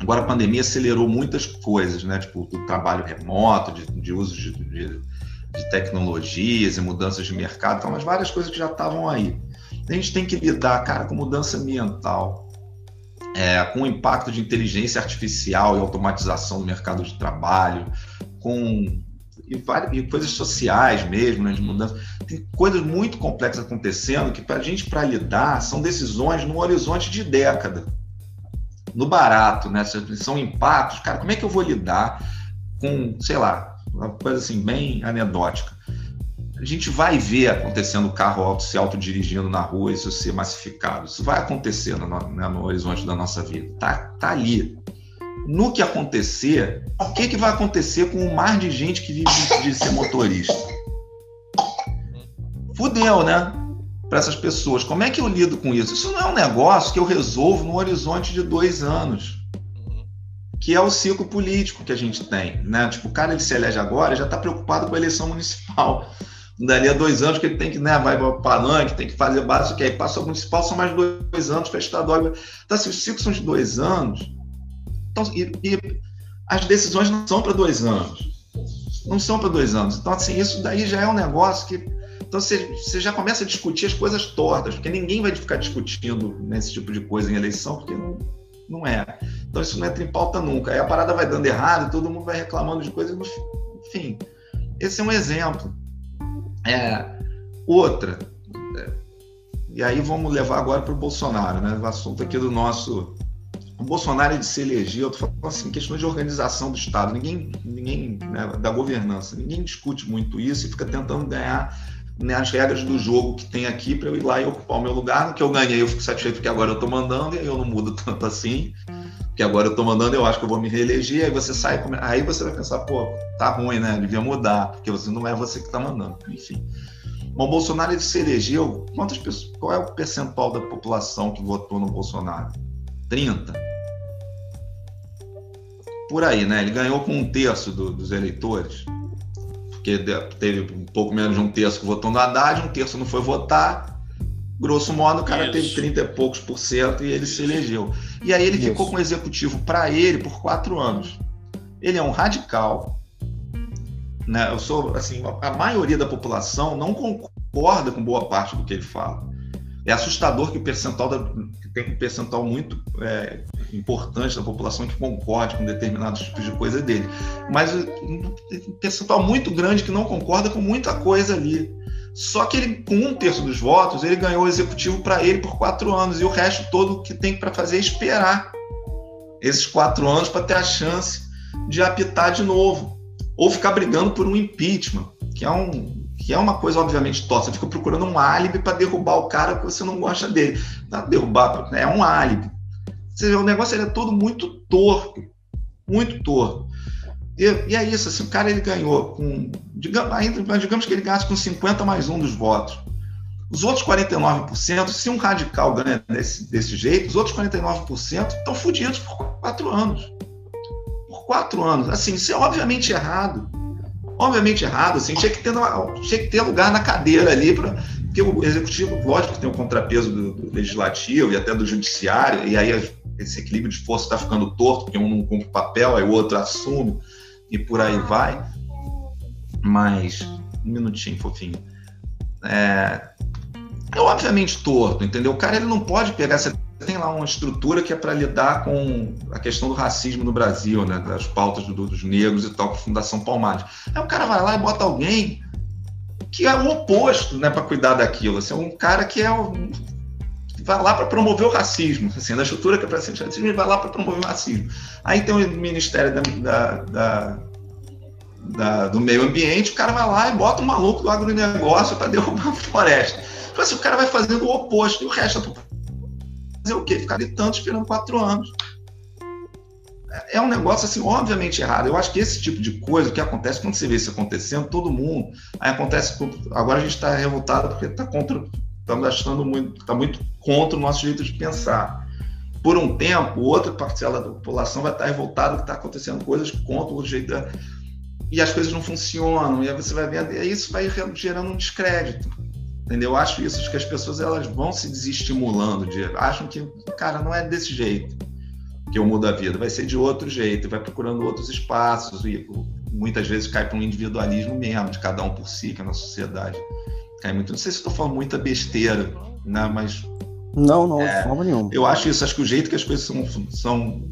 Agora a pandemia acelerou muitas coisas, né? Tipo, trabalho remoto, de, de uso de, de, de, tecnologias e mudanças de mercado, então, mas várias coisas que já estavam aí. A gente tem que lidar, cara, com mudança ambiental, é, com o impacto de inteligência artificial e automatização do mercado de trabalho, com e, várias, e coisas sociais mesmo, né, de mudança. Tem coisas muito complexas acontecendo que, para a gente, para lidar, são decisões no horizonte de década. No barato, né? São impactos. Cara, como é que eu vou lidar com, sei lá, uma coisa assim, bem anedótica? A gente vai ver acontecendo o carro auto se autodirigindo na rua, isso ser massificado. Isso vai acontecer no, né, no horizonte da nossa vida. Tá, tá ali no que acontecer, o que, que vai acontecer com o mar de gente que vive de ser motorista? Fudeu, né? Para essas pessoas. Como é que eu lido com isso? Isso não é um negócio que eu resolvo no horizonte de dois anos. Que é o ciclo político que a gente tem. Né? Tipo, o cara ele se elege agora já está preocupado com a eleição municipal. Dali a dois anos que ele tem que, né, vai para palanque, tem que fazer base, que aí passa o municipal, são mais dois anos para estadual. Então, assim, os ciclos são de dois anos, então, e, e as decisões não são para dois anos. Não são para dois anos. Então, assim, isso daí já é um negócio que. Então, você, você já começa a discutir as coisas tortas, porque ninguém vai ficar discutindo nesse tipo de coisa em eleição, porque não, não é. Então, isso não entra em pauta nunca. Aí a parada vai dando errado, todo mundo vai reclamando de coisas. Enfim, esse é um exemplo. É, outra. É, e aí vamos levar agora para o Bolsonaro, né? O assunto aqui do nosso o Bolsonaro de se eleger, eu tô falando assim, questões de organização do Estado, ninguém, ninguém né, da governança, ninguém discute muito isso e fica tentando ganhar né, as regras do jogo que tem aqui para eu ir lá e ocupar o meu lugar. No que eu ganhei, eu fico satisfeito porque agora eu estou mandando e aí eu não mudo tanto assim. Porque agora eu estou mandando, eu acho que eu vou me reeleger. Aí você sai, aí você vai pensar, pô, tá ruim, né? Devia mudar, porque você não é você que está mandando. Enfim. Bom, Bolsonaro ele se elegeu. Quantas pessoas? Qual é o percentual da população que votou no Bolsonaro? 30. Por aí, né? Ele ganhou com um terço do, dos eleitores, porque teve um pouco menos de um terço que votou no Haddad, um terço não foi votar, Grosso modo, o cara Isso. teve 30 e poucos por cento e ele se elegeu. E aí ele Isso. ficou com o executivo para ele por quatro anos. Ele é um radical. Né? Eu sou, assim, a maioria da população não concorda com boa parte do que ele fala. É assustador que o percentual da, que tem um percentual muito é, importante da população que concorde com determinados tipos de coisa dele, mas um percentual muito grande que não concorda com muita coisa ali. Só que ele, com um terço dos votos, ele ganhou o executivo para ele por quatro anos e o resto todo que tem para fazer é esperar esses quatro anos para ter a chance de apitar de novo ou ficar brigando por um impeachment, que é um que é uma coisa obviamente torta, fica procurando um álibi para derrubar o cara que você não gosta dele. Não derrubar, é um álibi. Vê, o negócio é todo muito torto, muito torto. E, e, é isso, assim, o cara ele ganhou com, digamos, ainda, digamos que ele ganhasse com 50 mais um dos votos. Os outros 49%, se um radical ganha desse, desse jeito, os outros 49% estão fodidos por quatro anos. Por quatro anos. Assim, isso é obviamente errado obviamente errado, assim, tinha que ter, tinha que ter lugar na cadeira ali para porque o executivo, lógico tem o um contrapeso do, do, legislativo e até do judiciário, e aí esse equilíbrio de força está ficando torto, porque um não cumpre papel, aí o outro assume, e por aí vai. Mas, um minutinho, fofinho. É, é obviamente torto, entendeu? O cara ele não pode pegar essa tem lá uma estrutura que é para lidar com a questão do racismo no Brasil, né, das pautas do, dos negros e tal, com a Fundação Palmares. Aí o cara vai lá e bota alguém que é o oposto, né, para cuidar daquilo. Assim, é um cara que é um, vai lá para promover o racismo, assim, da estrutura que é para ser racismo, ele vai lá para promover o racismo. Aí tem o Ministério da, da, da, da, do Meio Ambiente, o cara vai lá e bota um maluco do agronegócio para derrubar a floresta. Então, assim, o cara vai fazendo o oposto e o resto da fazer o quê? Ficar gritando esperando quatro anos. É um negócio, assim, obviamente errado. Eu acho que esse tipo de coisa, que acontece quando você vê isso acontecendo, todo mundo, aí acontece. Agora a gente está revoltado porque está contra. Estamos achando muito. Está muito contra o nosso jeito de pensar. Por um tempo, outra parcela da população vai estar revoltada que está acontecendo coisas contra o jeito da. E as coisas não funcionam, e aí você vai vendo, e isso vai gerando um descrédito. Entendeu? Eu acho isso, acho que as pessoas elas vão se desestimulando, de, acham que, cara, não é desse jeito que eu mudo a vida, vai ser de outro jeito, vai procurando outros espaços e muitas vezes cai para um individualismo mesmo, de cada um por si, que é na sociedade cai muito. Não sei se estou falando muita besteira, né? Mas não, não, é, de forma nenhuma. Eu acho isso, acho que o jeito que as coisas são, são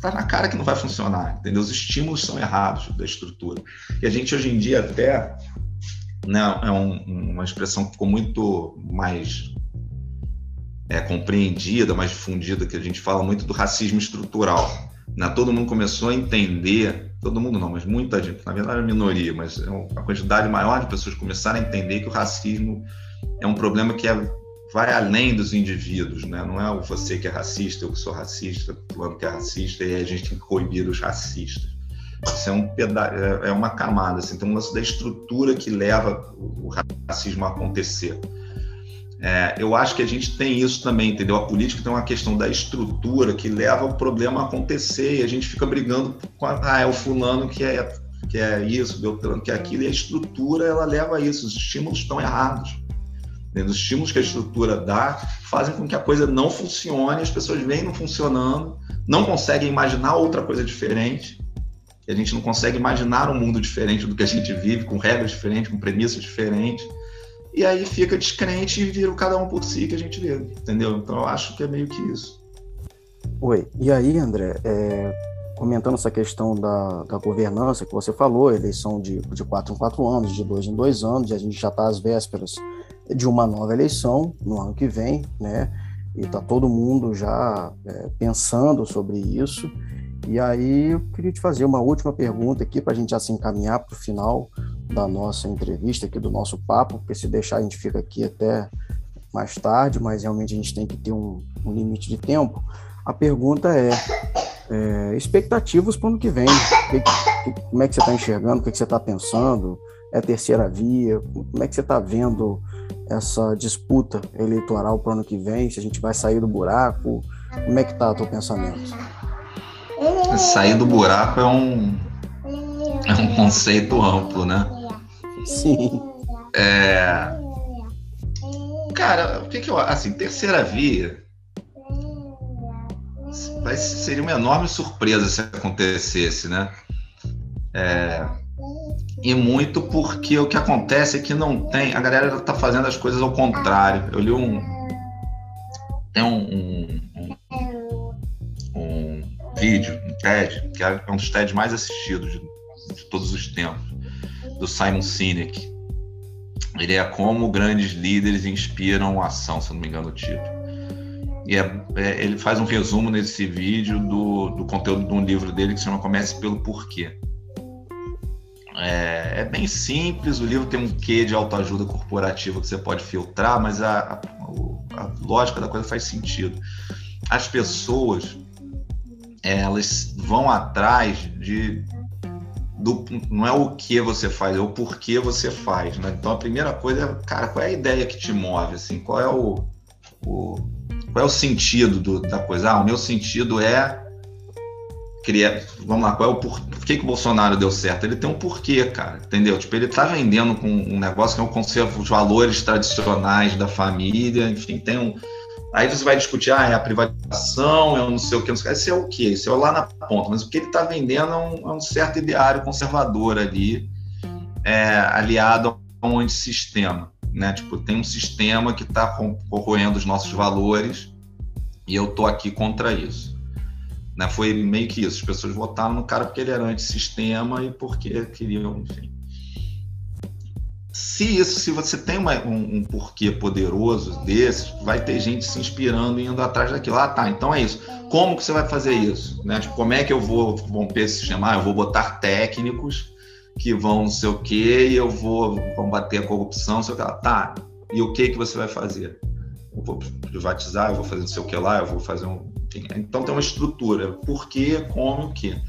tá na cara que não vai funcionar, entendeu? Os estímulos são errados da estrutura. E a gente hoje em dia até né, é um, uma expressão que ficou muito mais é, compreendida, mais difundida, que a gente fala muito do racismo estrutural. Né? Todo mundo começou a entender, todo mundo não, mas muita gente, na verdade a minoria, mas é a quantidade maior de pessoas começaram a entender que o racismo é um problema que é, vai além dos indivíduos, né? não é você que é racista, eu que sou racista, o que é racista, e a gente tem que coibir os racistas. Isso é, um peda é, é uma camada, assim, tem um lance da estrutura que leva o racismo a acontecer. É, eu acho que a gente tem isso também, entendeu? A política tem uma questão da estrutura que leva o problema a acontecer e a gente fica brigando com a, ah, é o fulano que é, que é isso, Beltrano que é aquilo, e a estrutura ela leva a isso, os estímulos estão errados. Os estímulos que a estrutura dá fazem com que a coisa não funcione, as pessoas vêm não funcionando, não conseguem imaginar outra coisa diferente, a gente não consegue imaginar um mundo diferente do que a gente vive, com regras diferentes, com premissas diferentes. E aí fica descrente e vira cada um por si que a gente vê, entendeu? Então eu acho que é meio que isso. Oi, e aí, André, é, comentando essa questão da, da governança que você falou, eleição de, de quatro em quatro anos, de dois em dois anos, e a gente já está às vésperas de uma nova eleição no ano que vem, né? E está todo mundo já é, pensando sobre isso. E aí eu queria te fazer uma última pergunta aqui para a gente já se encaminhar para o final da nossa entrevista aqui, do nosso papo, porque se deixar a gente fica aqui até mais tarde, mas realmente a gente tem que ter um, um limite de tempo. A pergunta é, é expectativas para o ano que vem. Que, que, como é que você está enxergando? O que, que você está pensando? É terceira via? Como é que você está vendo essa disputa eleitoral para o ano que vem? Se a gente vai sair do buraco? Como é que está o teu pensamento? Sair do buraco é um, é um conceito amplo, né? Sim. É, Cara, o que, que eu. Assim, terceira via. Vai, seria uma enorme surpresa se acontecesse, né? É, e muito porque o que acontece é que não tem. A galera tá fazendo as coisas ao contrário. Eu li um. Tem um, um, vídeo, um TED, que é um dos TEDs mais assistidos de, de todos os tempos, do Simon Sinek. Ele é como grandes líderes inspiram ação, se não me engano o título. E é, é, ele faz um resumo nesse vídeo do, do conteúdo de um livro dele que se chama Comece pelo Porquê. É, é, bem simples, o livro tem um quê de autoajuda corporativa que você pode filtrar, mas a, a, a lógica da coisa faz sentido. As pessoas, elas vão atrás de. Do, não é o que você faz, é o porquê você faz. Né? Então a primeira coisa é, cara, qual é a ideia que te move? Assim, qual é o, o qual é o sentido do, da coisa? Ah, o meu sentido é criar. Vamos lá, qual é o por, por que, que o Bolsonaro deu certo? Ele tem um porquê, cara, entendeu? Tipo, ele tá vendendo com um negócio que é um conservo os valores tradicionais da família, enfim, tem um. Aí você vai discutir, ah, é a privatização, é um não sei o que, não sei o que. Isso é o quê? Isso é lá na ponta. Mas o que ele está vendendo é um, é um, certo ideário conservador ali, é, aliado a um antissistema. Né? Tipo, tem um sistema que está corroendo os nossos valores e eu tô aqui contra isso. Né? Foi meio que isso. As pessoas votaram no cara porque ele era antissistema e porque queriam, enfim. Se isso, se você tem uma, um, um, porquê poderoso desses, vai ter gente se inspirando e indo atrás daquilo. Ah, tá, então é isso. Como que você vai fazer isso? Né? Tipo, como é que eu vou romper esse sistema? Ah, eu vou botar técnicos que vão não sei o quê e eu vou combater a corrupção, não sei o que lá. Tá, e o que que você vai fazer? Eu vou privatizar, eu vou fazer não sei o que lá, eu vou fazer um enfim, então tem uma estrutura, porquê, como, o quê.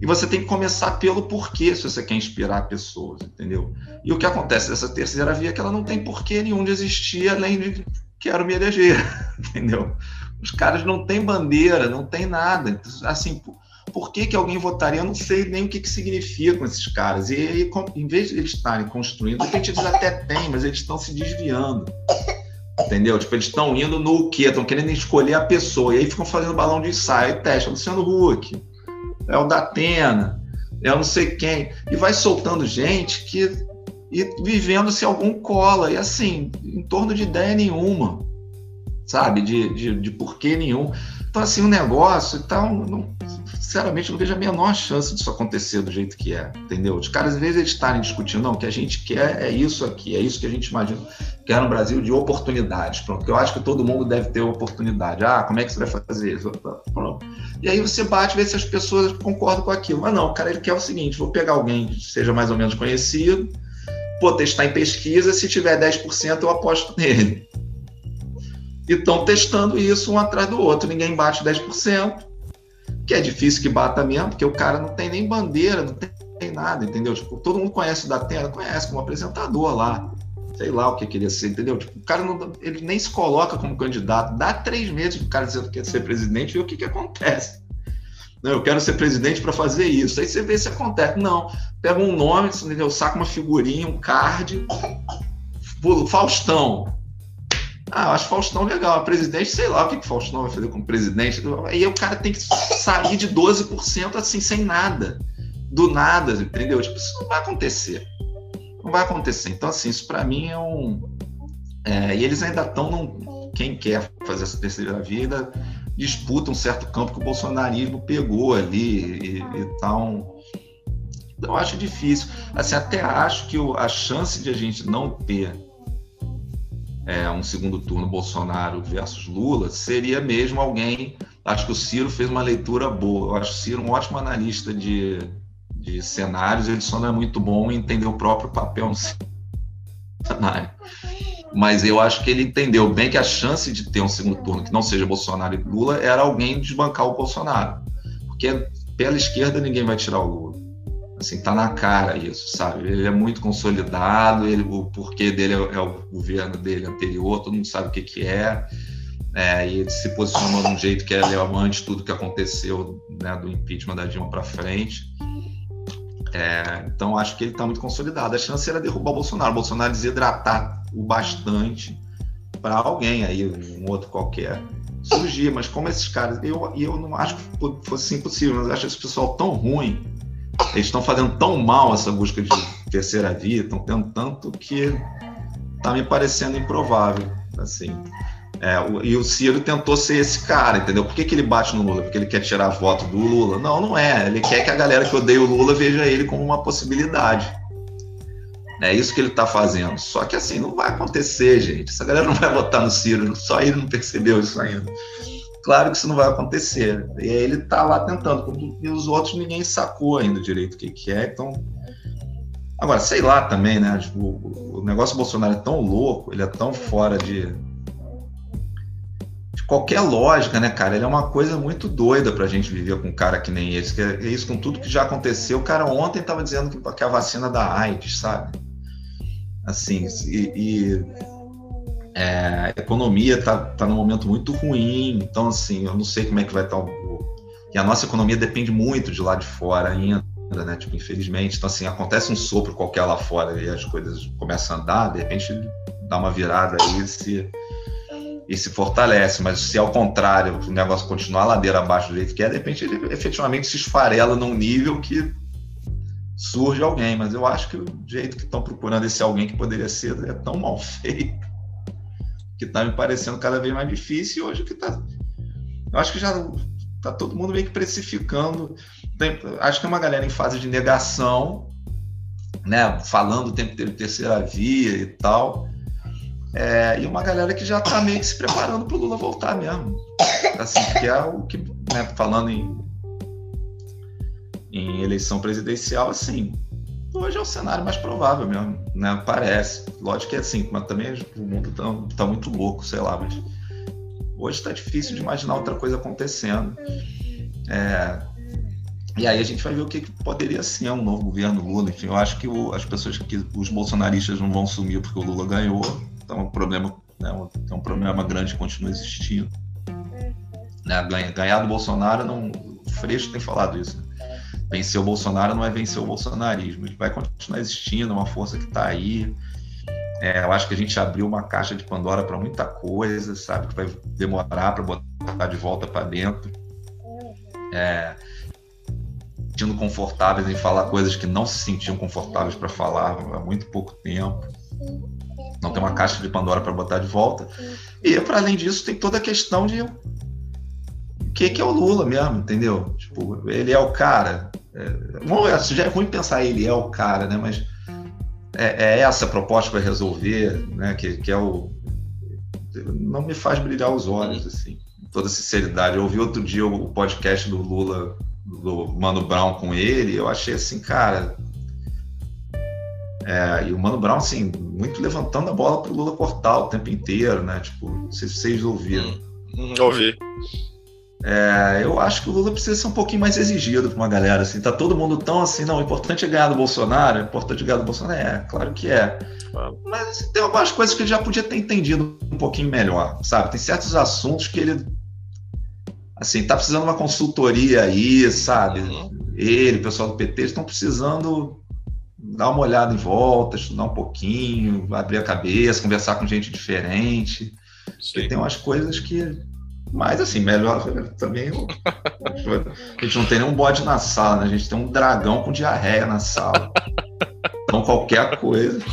E você tem que começar pelo porquê se você quer inspirar pessoas, entendeu? E o que acontece dessa terceira via é que ela não tem porquê nenhum de existir além de quero me eleger, <laughs> entendeu? Os caras não têm bandeira, não tem nada. Assim, por que, que alguém votaria? Eu não sei nem o que, que significa com esses caras. E, e em vez de eles estarem construindo, a gente até tem, mas eles estão se desviando. Entendeu? Tipo, eles estão indo no quê? Estão querendo escolher a pessoa. E aí ficam fazendo balão de ensaio, teste. Luciano Huck, é o da Atena, é o não sei quem. E vai soltando gente que. E vivendo se algum cola. E assim, em torno de ideia nenhuma. Sabe? De, de, de porquê nenhum. Então, assim, o negócio tá. Não, sinceramente, não vejo a menor chance disso acontecer do jeito que é, entendeu? Os caras, às vezes, eles estarem discutindo, não, o que a gente quer é isso aqui, é isso que a gente imagina que é no Brasil de oportunidades, pronto, eu acho que todo mundo deve ter oportunidade. Ah, como é que você vai fazer isso? Pronto. E aí você bate, vê se as pessoas concordam com aquilo. Mas não, o cara, ele quer o seguinte, vou pegar alguém que seja mais ou menos conhecido, vou testar em pesquisa, se tiver 10%, eu aposto nele e estão testando isso um atrás do outro. Ninguém bate 10%, que é difícil que bata mesmo, porque o cara não tem nem bandeira, não tem, nada, entendeu? Tipo, todo mundo conhece o da Terra, conhece como apresentador lá. Sei lá o que queria ser, entendeu? Tipo, o cara não, ele nem se coloca como candidato. Dá três meses o cara dizendo que quer ser presidente e o que, que acontece. Eu quero ser presidente para fazer isso. Aí você vê se acontece. Não, pega um nome, entendeu? saca uma figurinha, um card. Faustão. Ah, eu acho Faustão legal. Presidente, sei lá o que, que Faustão vai fazer como presidente. Aí o cara tem que sair de 12% assim, sem nada. Do nada, entendeu? Tipo, isso não vai acontecer. Não vai acontecer. Então, assim, isso para mim é um. É, e eles ainda estão. Quem quer fazer essa terceira vida disputa um certo campo que o bolsonarismo pegou ali e, e tal. Então, eu acho difícil. Assim, até acho que a chance de a gente não ter é, um segundo turno Bolsonaro versus Lula, seria mesmo alguém. Acho que o Ciro fez uma leitura boa. Eu acho o Ciro um ótimo analista de, de cenários, ele só não é muito bom em entender o próprio papel no cenário. Mas eu acho que ele entendeu bem que a chance de ter um segundo turno que não seja Bolsonaro e Lula era alguém desbancar o Bolsonaro. Porque pela esquerda ninguém vai tirar o Lula. Assim, tá na cara isso, sabe? Ele é muito consolidado, ele, o porquê dele é, é, o governo dele anterior, todo mundo sabe o que, que é, é e ele se posicionou de um jeito que é relevante tudo que aconteceu né, do impeachment da Dilma para frente. É, então, acho que ele está muito consolidado. A chance era derrubar o Bolsonaro. O Bolsonaro desidratar o bastante para alguém aí, um outro qualquer, surgir. Mas como esses caras, eu, eu não acho que fosse impossível, mas acho esse pessoal tão ruim, eles estão fazendo tão mal essa busca de terceira via, estão tendo tanto que tá me parecendo improvável, assim. É, e o Ciro tentou ser esse cara, entendeu? Por que, que ele bate no Lula? Porque ele quer tirar voto do Lula? Não, não é. Ele quer que a galera que odeia o Lula veja ele como uma possibilidade. É isso que ele está fazendo. Só que assim, não vai acontecer, gente. Essa galera não vai votar no Ciro, só ele não percebeu isso ainda. Claro que isso não vai acontecer. E aí ele está lá tentando, e os outros ninguém sacou ainda direito o que, que é, então. Agora, sei lá também, né? Tipo, o negócio do Bolsonaro é tão louco, ele é tão fora de, qualquer lógica, né, cara? Ele é uma coisa muito doida pra gente viver com um cara que nem esse. Que é isso com tudo que já aconteceu. O cara ontem tava dizendo que, que a vacina da AIDS, sabe? Assim, e, e é, a economia tá, tá num momento muito ruim. Então, assim, eu não sei como é que vai estar tá o. E a nossa economia depende muito de lá de fora ainda. Né? Tipo, infelizmente, então assim, acontece um sopro qualquer lá fora e as coisas começam a andar, de repente dá uma virada aí se e se fortalece, mas se ao contrário o negócio continuar ladeira abaixo do jeito que é, de repente ele efetivamente se esfarela num nível que surge alguém, mas eu acho que o jeito que estão procurando esse alguém que poderia ser é tão mal <laughs> feito que está me parecendo cada vez mais difícil e hoje que está eu acho que já está todo mundo meio que precificando. Tem, acho que é uma galera em fase de negação né, falando o tempo inteiro terceira via e tal é, e uma galera que já está meio que se preparando para o Lula voltar mesmo. Assim, que é o que, né, falando em, em eleição presidencial, assim, hoje é o cenário mais provável mesmo, né? Parece. Lógico que é assim, mas também o mundo está tá muito louco, sei lá, mas hoje está difícil de imaginar outra coisa acontecendo. É, e aí a gente vai ver o que, que, poderia ser um novo governo Lula. Enfim, eu acho que o, as pessoas que os bolsonaristas não vão sumir porque o Lula ganhou. Então, um problema, né, um, é um problema grande que continua existindo. Né, ganhar do Bolsonaro, não, o Freixo tem falado isso. Né? Vencer o Bolsonaro não é vencer o bolsonarismo. Ele vai continuar existindo, é uma força que está aí. É, eu acho que a gente abriu uma caixa de Pandora para muita coisa, sabe? Que vai demorar para botar de volta para dentro. É, sentindo confortáveis em falar coisas que não se sentiam confortáveis para falar há muito pouco tempo não tem uma caixa de Pandora para botar de volta. E para além disso, tem toda a questão de o que, que é o Lula mesmo, entendeu? Tipo, ele é o cara. É, bom, já é ruim pensar ele é o cara, né? Mas é, é essa a proposta para resolver, né? Que, que é o não me faz brilhar os olhos assim. Com toda sinceridade, eu ouvi outro dia o podcast do Lula do Mano Brown com ele, eu achei assim, cara, é, e o Mano Brown, assim, muito levantando a bola para o Lula cortar o tempo inteiro, né? Tipo, não sei se vocês ouviram. Hum, ouvi. É, eu acho que o Lula precisa ser um pouquinho mais exigido para uma galera. Assim, tá todo mundo tão assim, não, o importante é ganhar do Bolsonaro, é importante ganhar do Bolsonaro. É, claro que é. Mas assim, tem algumas coisas que ele já podia ter entendido um pouquinho melhor, sabe? Tem certos assuntos que ele. Assim, tá precisando de uma consultoria aí, sabe? Uhum. Ele, o pessoal do PT, estão precisando dar uma olhada em volta, estudar um pouquinho, abrir a cabeça, conversar com gente diferente. Sim. Tem umas coisas que. Mas assim, melhor também. a gente não tem nenhum bode na sala, né? A gente tem um dragão com diarreia na sala. Então qualquer coisa. <laughs>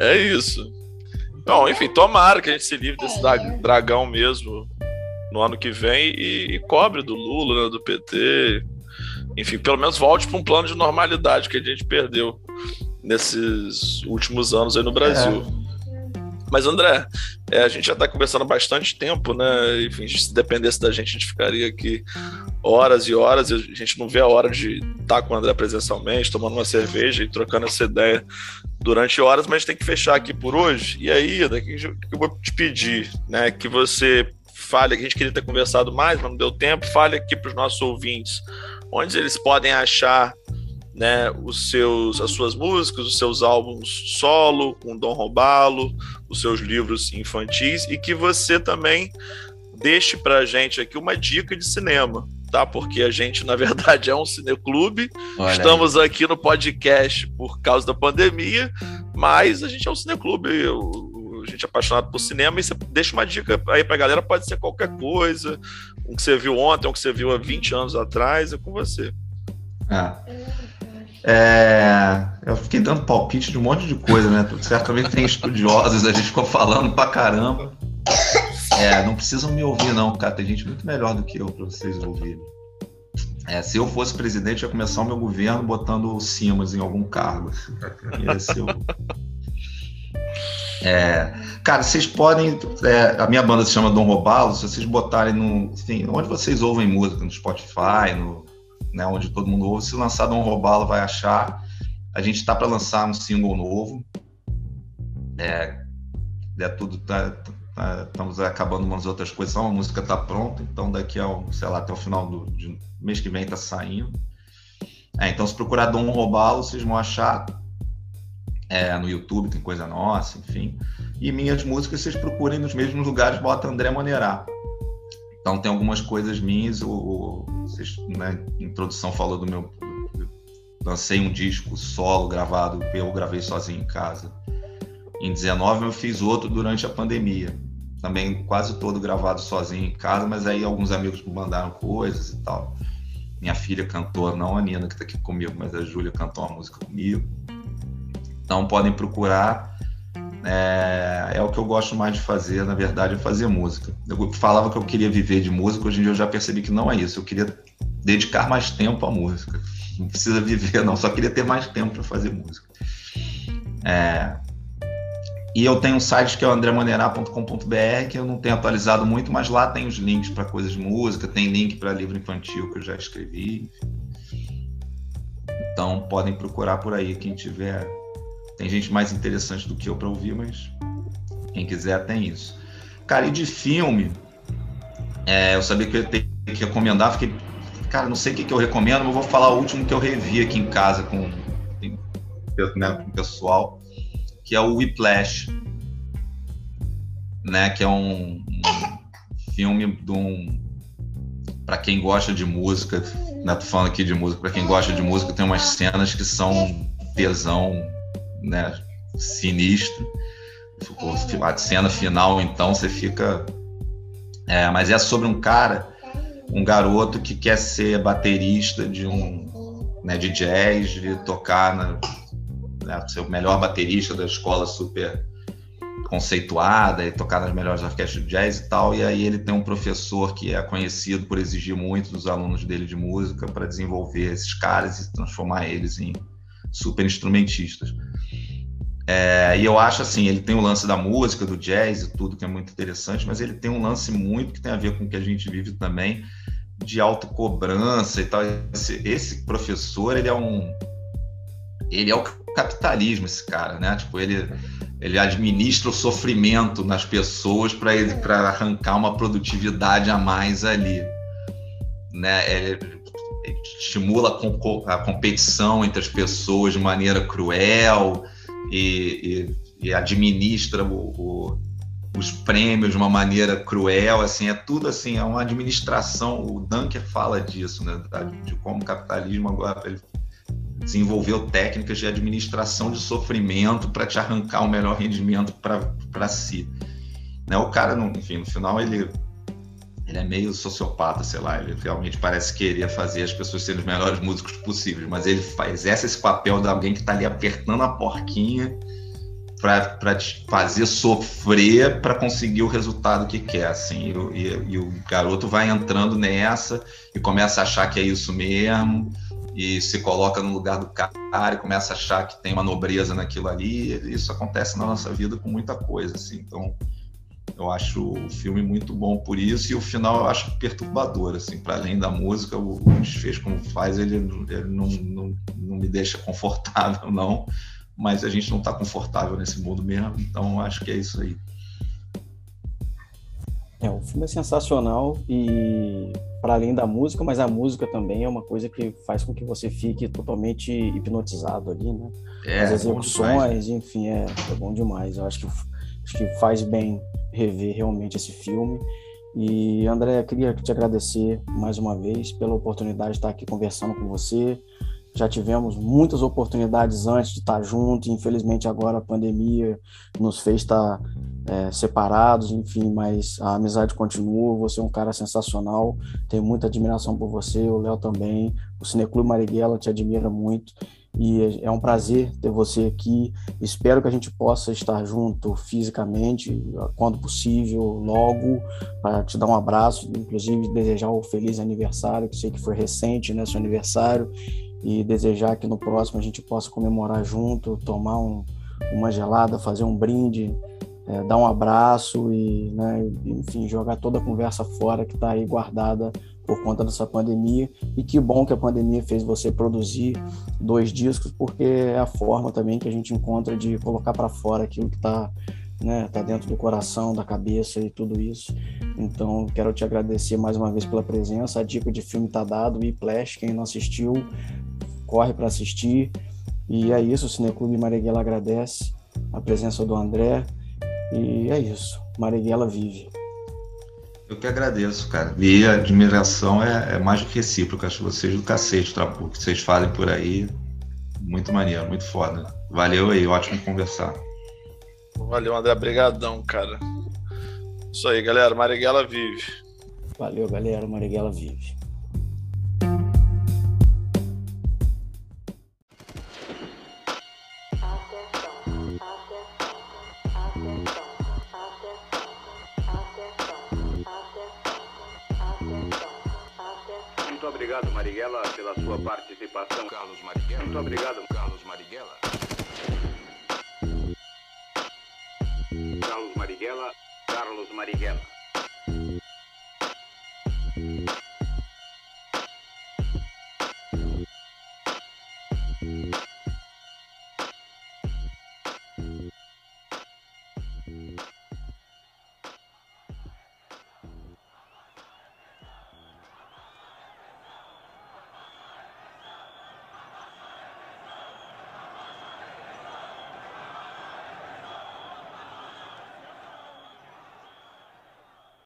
É isso. Bom, enfim, tomara que a gente se livre desse dragão mesmo no ano que vem e, e cobre do Lula, né, do PT, enfim, pelo menos volte para um plano de normalidade que a gente perdeu nesses últimos anos aí no Brasil. É. Mas, André, é, a gente já está conversando há bastante tempo, né? Enfim, se dependesse da gente, a gente ficaria aqui horas e horas. E a gente não vê a hora de estar tá com o André presencialmente, tomando uma cerveja e trocando essa ideia durante horas, mas a gente tem que fechar aqui por hoje. E aí, daqui eu vou te pedir, né? Que você fale, a gente queria ter conversado mais, mas não deu tempo, fale aqui para os nossos ouvintes onde eles podem achar né, os seus, as suas músicas, os seus álbuns solo, com Dom Robalo, os seus livros infantis e que você também deixe para a gente aqui uma dica de cinema, tá? Porque a gente, na verdade, é um cineclube. Olha Estamos aí. aqui no podcast por causa da pandemia, mas a gente é um cineclube. amigo, gente apaixonado por cinema, e você deixa uma dica aí pra galera, pode ser qualquer coisa, um que você viu ontem, um que você viu há 20 anos atrás, é com você. É. É, eu fiquei dando palpite de um monte de coisa, né? Certamente tem estudiosos, a gente ficou falando pra caramba. É, não precisam me ouvir, não, cara. Tem gente muito melhor do que eu para vocês ouvirem. É, se eu fosse presidente, ia começar o meu governo botando o Simas em algum cargo. Ia ser o... É, cara, vocês podem. É, a minha banda se chama Dom Robalo. Se vocês botarem no. Enfim, onde vocês ouvem música, no Spotify, no, né, onde todo mundo ouve, se lançar Dom Robalo, vai achar. A gente está para lançar um single novo. É, é tudo. Tá, tá, estamos acabando umas outras coisas. Só uma música está pronta, então daqui ao, sei lá, até o final do mês que vem está saindo. É, então, se procurar Dom Robalo, vocês vão achar. É, no YouTube tem coisa nossa, enfim. E minhas músicas vocês procurem nos mesmos lugares, bota André Monerá. Então tem algumas coisas minhas, o, vocês, na né, introdução falou do meu. Lancei um disco solo gravado, eu gravei sozinho em casa. Em 19 eu fiz outro durante a pandemia. Também quase todo gravado sozinho em casa, mas aí alguns amigos me mandaram coisas e tal. Minha filha cantou, não a Nina que está aqui comigo, mas a Júlia cantou uma música comigo. Então podem procurar. É, é, o que eu gosto mais de fazer, na verdade, é fazer música. Eu falava que eu queria viver de música, hoje em dia eu já percebi que não é isso. Eu queria dedicar mais tempo à música. Não precisa viver, não, só queria ter mais tempo para fazer música. É, e eu tenho um site que é o andremonerá.com.br, que eu não tenho atualizado muito, mas lá tem os links para coisas de música, tem link para livro infantil que eu já escrevi. Então podem procurar por aí quem tiver tem gente mais interessante do que eu para ouvir, mas quem quiser tem isso. Cara, e de filme, é, eu sabia que eu ia ter que recomendar, fiquei, cara, não sei o que, que eu recomendo, mas vou falar o último que eu revi aqui em casa com, né, com o pessoal, que é o Whiplash, né, que é um, um filme de um para quem gosta de música, né, tô falando aqui de música, para quem gosta de música, tem umas cenas que são tesão né, sinistro. A cena final, então, você fica. É, mas é sobre um cara, um garoto que quer ser baterista de um né, de jazz, de tocar na, né, ser o melhor baterista da escola super conceituada e tocar nas melhores orquestras de jazz e tal. E aí ele tem um professor que é conhecido por exigir muito dos alunos dele de música para desenvolver esses caras e transformar eles em super instrumentistas. É, e eu acho assim, ele tem o lance da música, do jazz e tudo que é muito interessante, mas ele tem um lance muito que tem a ver com o que a gente vive também, de autocobrança e tal. Esse, esse professor, ele é um. Ele é o capitalismo, esse cara, né? Tipo, ele, ele administra o sofrimento nas pessoas para arrancar uma produtividade a mais ali, né? Ele, estimula a competição entre as pessoas de maneira cruel e, e, e administra o, o, os prêmios de uma maneira cruel, assim, é tudo assim, é uma administração, o Dunker fala disso, né, de como o capitalismo agora ele desenvolveu técnicas de administração de sofrimento para te arrancar o melhor rendimento para si. Né, o cara, enfim, no final ele ele é meio sociopata, sei lá, ele realmente parece querer fazer as pessoas serem os melhores músicos possíveis, mas ele faz esse papel de alguém que está ali apertando a porquinha para te fazer sofrer para conseguir o resultado que quer, assim, e, e, e, o garoto vai entrando nessa e começa a achar que é isso mesmo e se coloca no lugar do cara e começa a achar que tem uma nobreza naquilo ali, isso acontece na nossa vida com muita coisa, assim, então eu acho o filme muito bom por isso e o final eu acho perturbador, assim, para além da música, o, desfecho como faz, ele, ele não, não, não, me deixa confortável, <laughs> não, mas a gente não está confortável nesse mundo mesmo, então acho que é isso aí. É, o filme é sensacional e para além da música, mas a música também é uma coisa que faz com que você fique totalmente hipnotizado ali, né? É, As execuções, enfim, é, é bom demais. Eu acho que acho que faz bem rever realmente esse filme. E André, queria te agradecer mais uma vez pela oportunidade de estar aqui conversando com você. Já tivemos muitas oportunidades antes de estar junto, e infelizmente agora a pandemia nos fez estar é, separados, enfim, mas a amizade continua. Você é um cara sensacional, tenho muita admiração por você, o Léo também. O Cineclube Marighella te admira muito e é um prazer ter você aqui. Espero que a gente possa estar junto fisicamente, quando possível, logo, para te dar um abraço, inclusive desejar um feliz aniversário, que sei que foi recente, né, seu aniversário, e desejar que no próximo a gente possa comemorar junto, tomar um, uma gelada, fazer um brinde, é, dar um abraço e, né, enfim, jogar toda a conversa fora que está aí guardada por conta dessa pandemia. E que bom que a pandemia fez você produzir dois discos, porque é a forma também que a gente encontra de colocar para fora aquilo que está né, tá dentro do coração, da cabeça e tudo isso. Então, quero te agradecer mais uma vez pela presença. A dica de filme está dado, o Whiplash, quem não assistiu, corre para assistir. E é isso, o Cineclube Marighella agradece a presença do André. E é isso, Marighella vive. Eu que agradeço, cara. E a admiração é, é mais do que recíproca. Acho vocês do cacete, o que vocês fazem por aí. Muito maneiro, muito foda. Valeu aí, ótimo conversar. Valeu, André. Obrigadão, cara. Isso aí, galera. Marighella vive. Valeu, galera. Marighella vive. Obrigado, Marighella, pela sua participação. Carlos Marighella. Muito obrigado, Carlos Marighella. Carlos Marighella. Carlos Marighella.